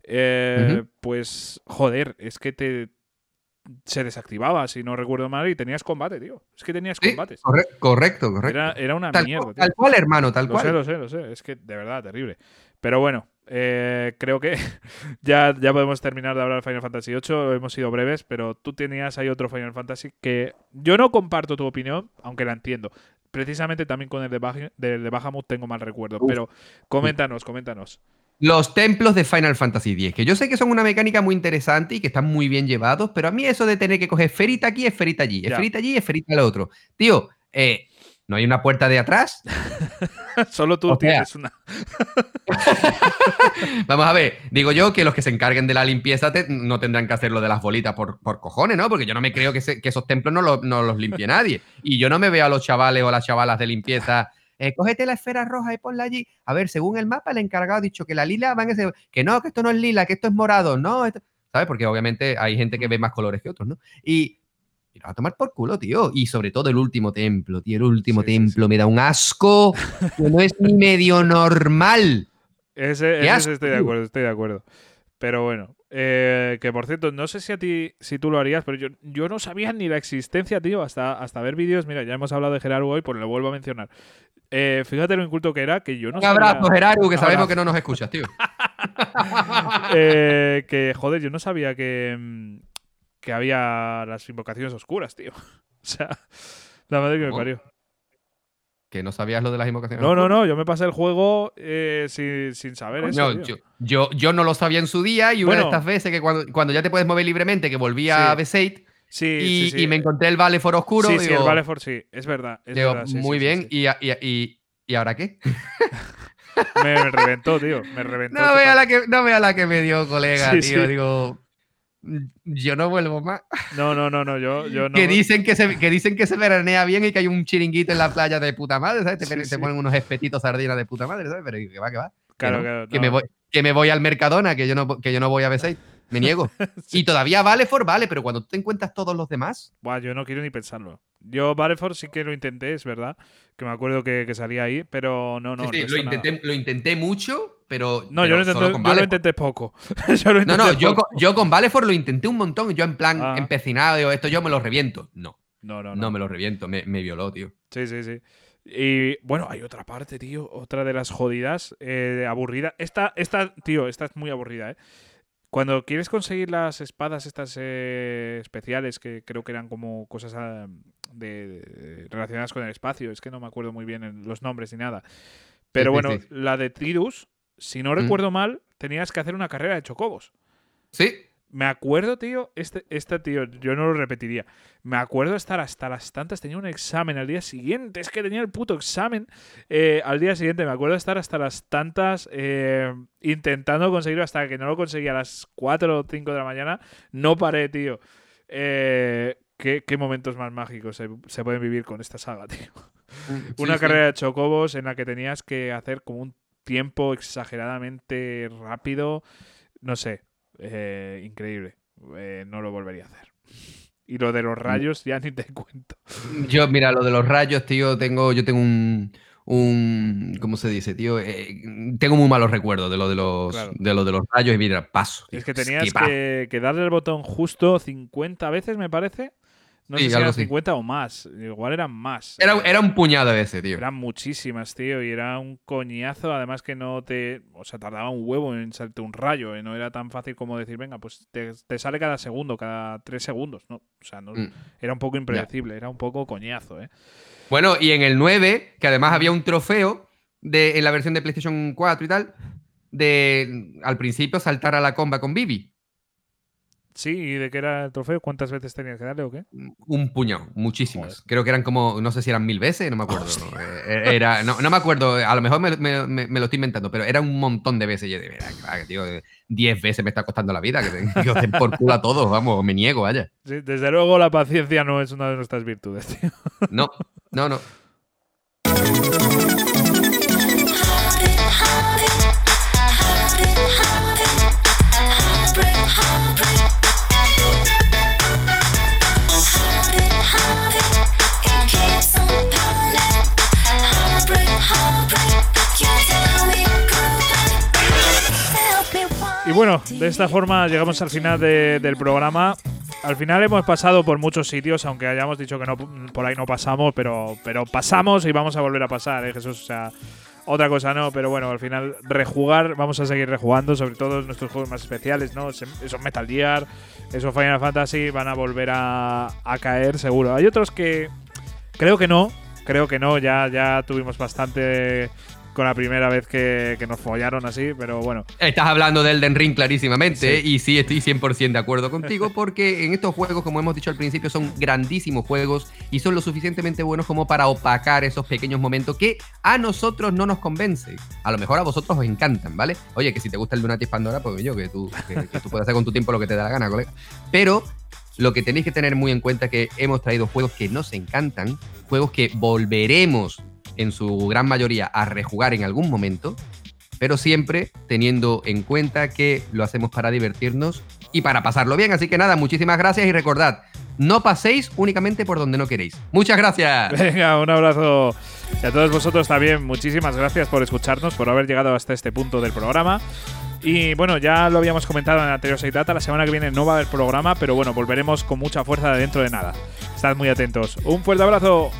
Speaker 1: eh, pues joder, es que te se desactivaba, si no recuerdo mal, y tenías combate, tío. Es que tenías
Speaker 3: Sí,
Speaker 1: combates.
Speaker 3: corre- correcto, correcto.
Speaker 1: Era, era una
Speaker 3: tal,
Speaker 1: mierda,
Speaker 3: cual,
Speaker 1: tío.
Speaker 3: tal cual, hermano, tal
Speaker 1: Lo
Speaker 3: cual.
Speaker 1: sé, lo sé, lo sé. Es que de verdad, terrible. Pero bueno, eh, creo que ya, ya podemos terminar de hablar de Final Fantasy VIII. Hemos sido breves, pero tú tenías ahí otro Final Fantasy que yo no comparto tu opinión, aunque la entiendo. Precisamente también con el de, Baj- del de Bahamut tengo mal recuerdo.
Speaker 3: Uf.
Speaker 1: Pero coméntanos, coméntanos.
Speaker 3: Los templos de Final Fantasy X, que yo sé que son una mecánica muy interesante y que están muy bien llevados, pero a mí eso de tener que coger esferita aquí, esferita allí, esferita allí, esferita al otro. Tío, eh, ¿no hay una puerta de atrás?
Speaker 1: Solo tú
Speaker 3: O sea,
Speaker 1: tienes una.
Speaker 3: Vamos a ver, digo yo que los que se encarguen de la limpieza te- no tendrán que hacer lo de las bolitas por, por cojones, ¿no? Porque yo no me creo que, se- que esos templos no, lo- no los limpie nadie. Y yo no me veo a los chavales o las chavalas de limpieza. Eh, cógete la esfera roja y ponla allí. A ver, según el mapa, el encargado ha dicho que la lila va en ese. Que no, que esto no es lila, que esto es morado. No, esto- ¿sabes? Porque obviamente hay gente que ve más colores que otros, ¿no? Y. va a tomar por culo, tío. Y sobre todo el último templo, tío. El último
Speaker 1: Sí, sí,
Speaker 3: templo me da un asco que no es ni medio normal.
Speaker 1: Ese, ese
Speaker 3: asco,
Speaker 1: estoy de acuerdo, estoy de acuerdo. Pero bueno, eh, que por cierto, no sé si a ti, si tú lo harías, pero yo, yo no sabía ni la existencia, tío, hasta, hasta ver vídeos. Mira, ya hemos hablado de Gerardo hoy, pues lo vuelvo a mencionar. Eh, fíjate lo inculto que era, que yo no
Speaker 3: Un abrazo,
Speaker 1: sabía.
Speaker 3: Gerardo, que sabemos
Speaker 1: Abrazo.
Speaker 3: que no nos escuchas, tío.
Speaker 1: eh, que, joder, yo no sabía que, mm, que había las invocaciones oscuras, tío. O sea, la madre que me parió.
Speaker 3: Que no sabías lo de las invocaciones.
Speaker 1: No, no, no, yo me pasé el juego eh, sin, sin saber
Speaker 3: Coño,
Speaker 1: eso.
Speaker 3: yo, yo, yo no lo sabía en su día y una
Speaker 1: Bueno.
Speaker 3: de estas veces que cuando, cuando ya te puedes mover libremente, que volví a
Speaker 1: Sí.
Speaker 3: B6
Speaker 1: Sí,
Speaker 3: y,
Speaker 1: sí,
Speaker 3: y me encontré el Vale for Oscuro.
Speaker 1: Sí, sí, el Valefort sí, es verdad. es
Speaker 3: digo,
Speaker 1: verdad, sí,
Speaker 3: muy bien. Y, y, y, ¿y ahora qué?
Speaker 1: Me, me reventó, tío. Me reventó.
Speaker 3: No vea, la que, no vea la que me dio, colega, tío. Digo, yo no vuelvo más.
Speaker 1: No, no, no, no, yo, yo no.
Speaker 3: que, dicen que, se, que dicen que se veranea bien y que hay un chiringuito en la playa de puta madre, ¿sabes? Te,
Speaker 1: Sí,
Speaker 3: te
Speaker 1: sí.
Speaker 3: ponen unos espetitos sardinas de puta madre, ¿sabes? Pero que va, que va. Que
Speaker 1: Claro,
Speaker 3: no,
Speaker 1: claro,
Speaker 3: que,
Speaker 1: no.
Speaker 3: me voy, que me voy al Mercadona, que yo no, que yo no voy a B6. Me niego. Y todavía vale for vale, pero cuando tú te encuentras todos los demás.
Speaker 1: Buah, yo no quiero ni pensarlo. Yo Valefort sí que lo intenté, es verdad. Que me acuerdo que, que salía ahí, pero no, no.
Speaker 3: Sí,
Speaker 1: nada.
Speaker 3: lo intenté mucho, pero.
Speaker 1: No,
Speaker 3: pero
Speaker 1: yo, lo intenté, yo lo intenté poco. yo lo
Speaker 3: No,
Speaker 1: intenté
Speaker 3: no, yo
Speaker 1: poco.
Speaker 3: con, yo con Valefort lo intenté un montón. Yo en plan
Speaker 1: Ah.
Speaker 3: empecinado, digo, esto yo me lo reviento. No,
Speaker 1: No, no,
Speaker 3: no,
Speaker 1: no.
Speaker 3: me lo reviento, me, me violó, tío.
Speaker 1: Sí, sí, sí. Y bueno, hay otra parte, tío. Otra de las jodidas, eh, aburrida. Esta, esta, tío, esta es muy aburrida, ¿eh? Cuando quieres conseguir las espadas estas eh, especiales, que creo que eran como cosas ah, de, de- relacionadas con el espacio, es que no me acuerdo muy bien en los nombres ni nada. Pero
Speaker 3: sí,
Speaker 1: bueno,
Speaker 3: sí.
Speaker 1: la de Tidus, si no
Speaker 3: Mm.
Speaker 1: recuerdo mal, tenías que hacer una carrera de chocobos.
Speaker 3: Sí,
Speaker 1: Me acuerdo, tío, este, este tío, yo no lo repetiría. Me acuerdo estar hasta las tantas, tenía un examen al día siguiente, es que tenía el puto examen eh, al día siguiente. Me acuerdo estar hasta las tantas eh, intentando conseguirlo hasta que no lo conseguí a las 4 o 5 de la mañana. No paré, tío. Eh, ¿qué, qué momentos más mágicos se, se pueden vivir con esta saga, tío. Una
Speaker 3: sí, sí.
Speaker 1: carrera de chocobos en la que tenías que hacer como un tiempo exageradamente rápido. No sé, eh, increíble. Eh, no lo volvería a hacer. Y lo de los rayos ya ni te cuento.
Speaker 3: Yo, mira, lo de los rayos, tío, tengo, yo tengo un, un ¿cómo se dice, tío? Eh, tengo muy malos recuerdos de lo de los,
Speaker 1: Claro.
Speaker 3: de lo de los rayos y mira, paso. tío,
Speaker 1: Es que tenías
Speaker 3: paso.
Speaker 1: que, que darle el botón justo 50 veces, me parece. No
Speaker 3: Sí,
Speaker 1: sé si eran
Speaker 3: así.
Speaker 1: 50 o más. Igual eran más.
Speaker 3: Era, era un puñado ese, tío.
Speaker 1: Eran muchísimas, tío, y era un coñazo, además que no te... O sea, tardaba un huevo en salirte un rayo, ¿eh? no era tan fácil como decir, venga, pues te, te sale cada segundo, cada tres segundos, ¿no? O sea, no,
Speaker 3: Mm.
Speaker 1: era un poco impredecible, era un poco coñazo, ¿eh?
Speaker 3: Bueno, y en el 9, que además había un trofeo de, en la versión de PlayStation 4 y tal, de al principio saltar a la comba con Bibi.
Speaker 1: Sí, ¿y de qué era el trofeo? ¿Cuántas veces tenías que darle o qué?
Speaker 3: Un puñado, muchísimas. Creo que eran como, no sé si eran mil veces, no me acuerdo. Eh, Era, no, no me acuerdo, a lo mejor me, me- me- me lo estoy inventando, pero era un montón de veces. Y yo que, tío, eh, diez veces me está costando la vida, que te, den por culo a todos, vamos, me niego, vaya.
Speaker 1: Sí, desde luego la paciencia no es una de nuestras virtudes, tío.
Speaker 3: No, no, no.
Speaker 1: Bueno, de esta forma llegamos al final de- del programa. Al final hemos pasado por muchos sitios, aunque hayamos dicho que no por ahí no pasamos, pero, pero pasamos y vamos a volver a pasar, ¿eh, Jesús? O sea, otra cosa no, pero bueno, al final rejugar, vamos a seguir rejugando, sobre todo nuestros juegos más especiales, ¿no? Esos Metal Gear, esos Final Fantasy van a volver a, a caer seguro. Hay otros que creo que no, creo que no, ya, ya tuvimos bastante con la primera vez que, que nos follaron así, pero bueno.
Speaker 3: Estás hablando de Elden Ring clarísimamente
Speaker 1: Sí.
Speaker 3: y sí estoy 100% de acuerdo contigo porque en estos juegos, como hemos dicho al principio, son grandísimos juegos y son lo suficientemente buenos como para opacar esos pequeños momentos que a nosotros no nos convencen. A lo mejor a vosotros os encantan, ¿vale? Oye, que si te gusta el Lunatic Pandora, pues yo, que tú, que, que tú puedes hacer con tu tiempo lo que te da la gana, colega. Pero lo que tenéis que tener muy en cuenta es que hemos traído juegos que nos encantan, juegos que volveremos en su gran mayoría a rejugar en algún momento, pero siempre teniendo en cuenta que lo hacemos para divertirnos y para pasarlo bien. Así que nada, muchísimas gracias y recordad, no paséis únicamente por donde no queréis. Muchas gracias.
Speaker 1: Venga, un abrazo. Y a todos vosotros también, muchísimas gracias por escucharnos, por haber llegado hasta este punto del programa. Y bueno, ya lo habíamos comentado en la anterior Seitata, la semana que viene no va a haber programa, pero bueno, volveremos con mucha fuerza de dentro de nada. Estad muy atentos. Un fuerte abrazo.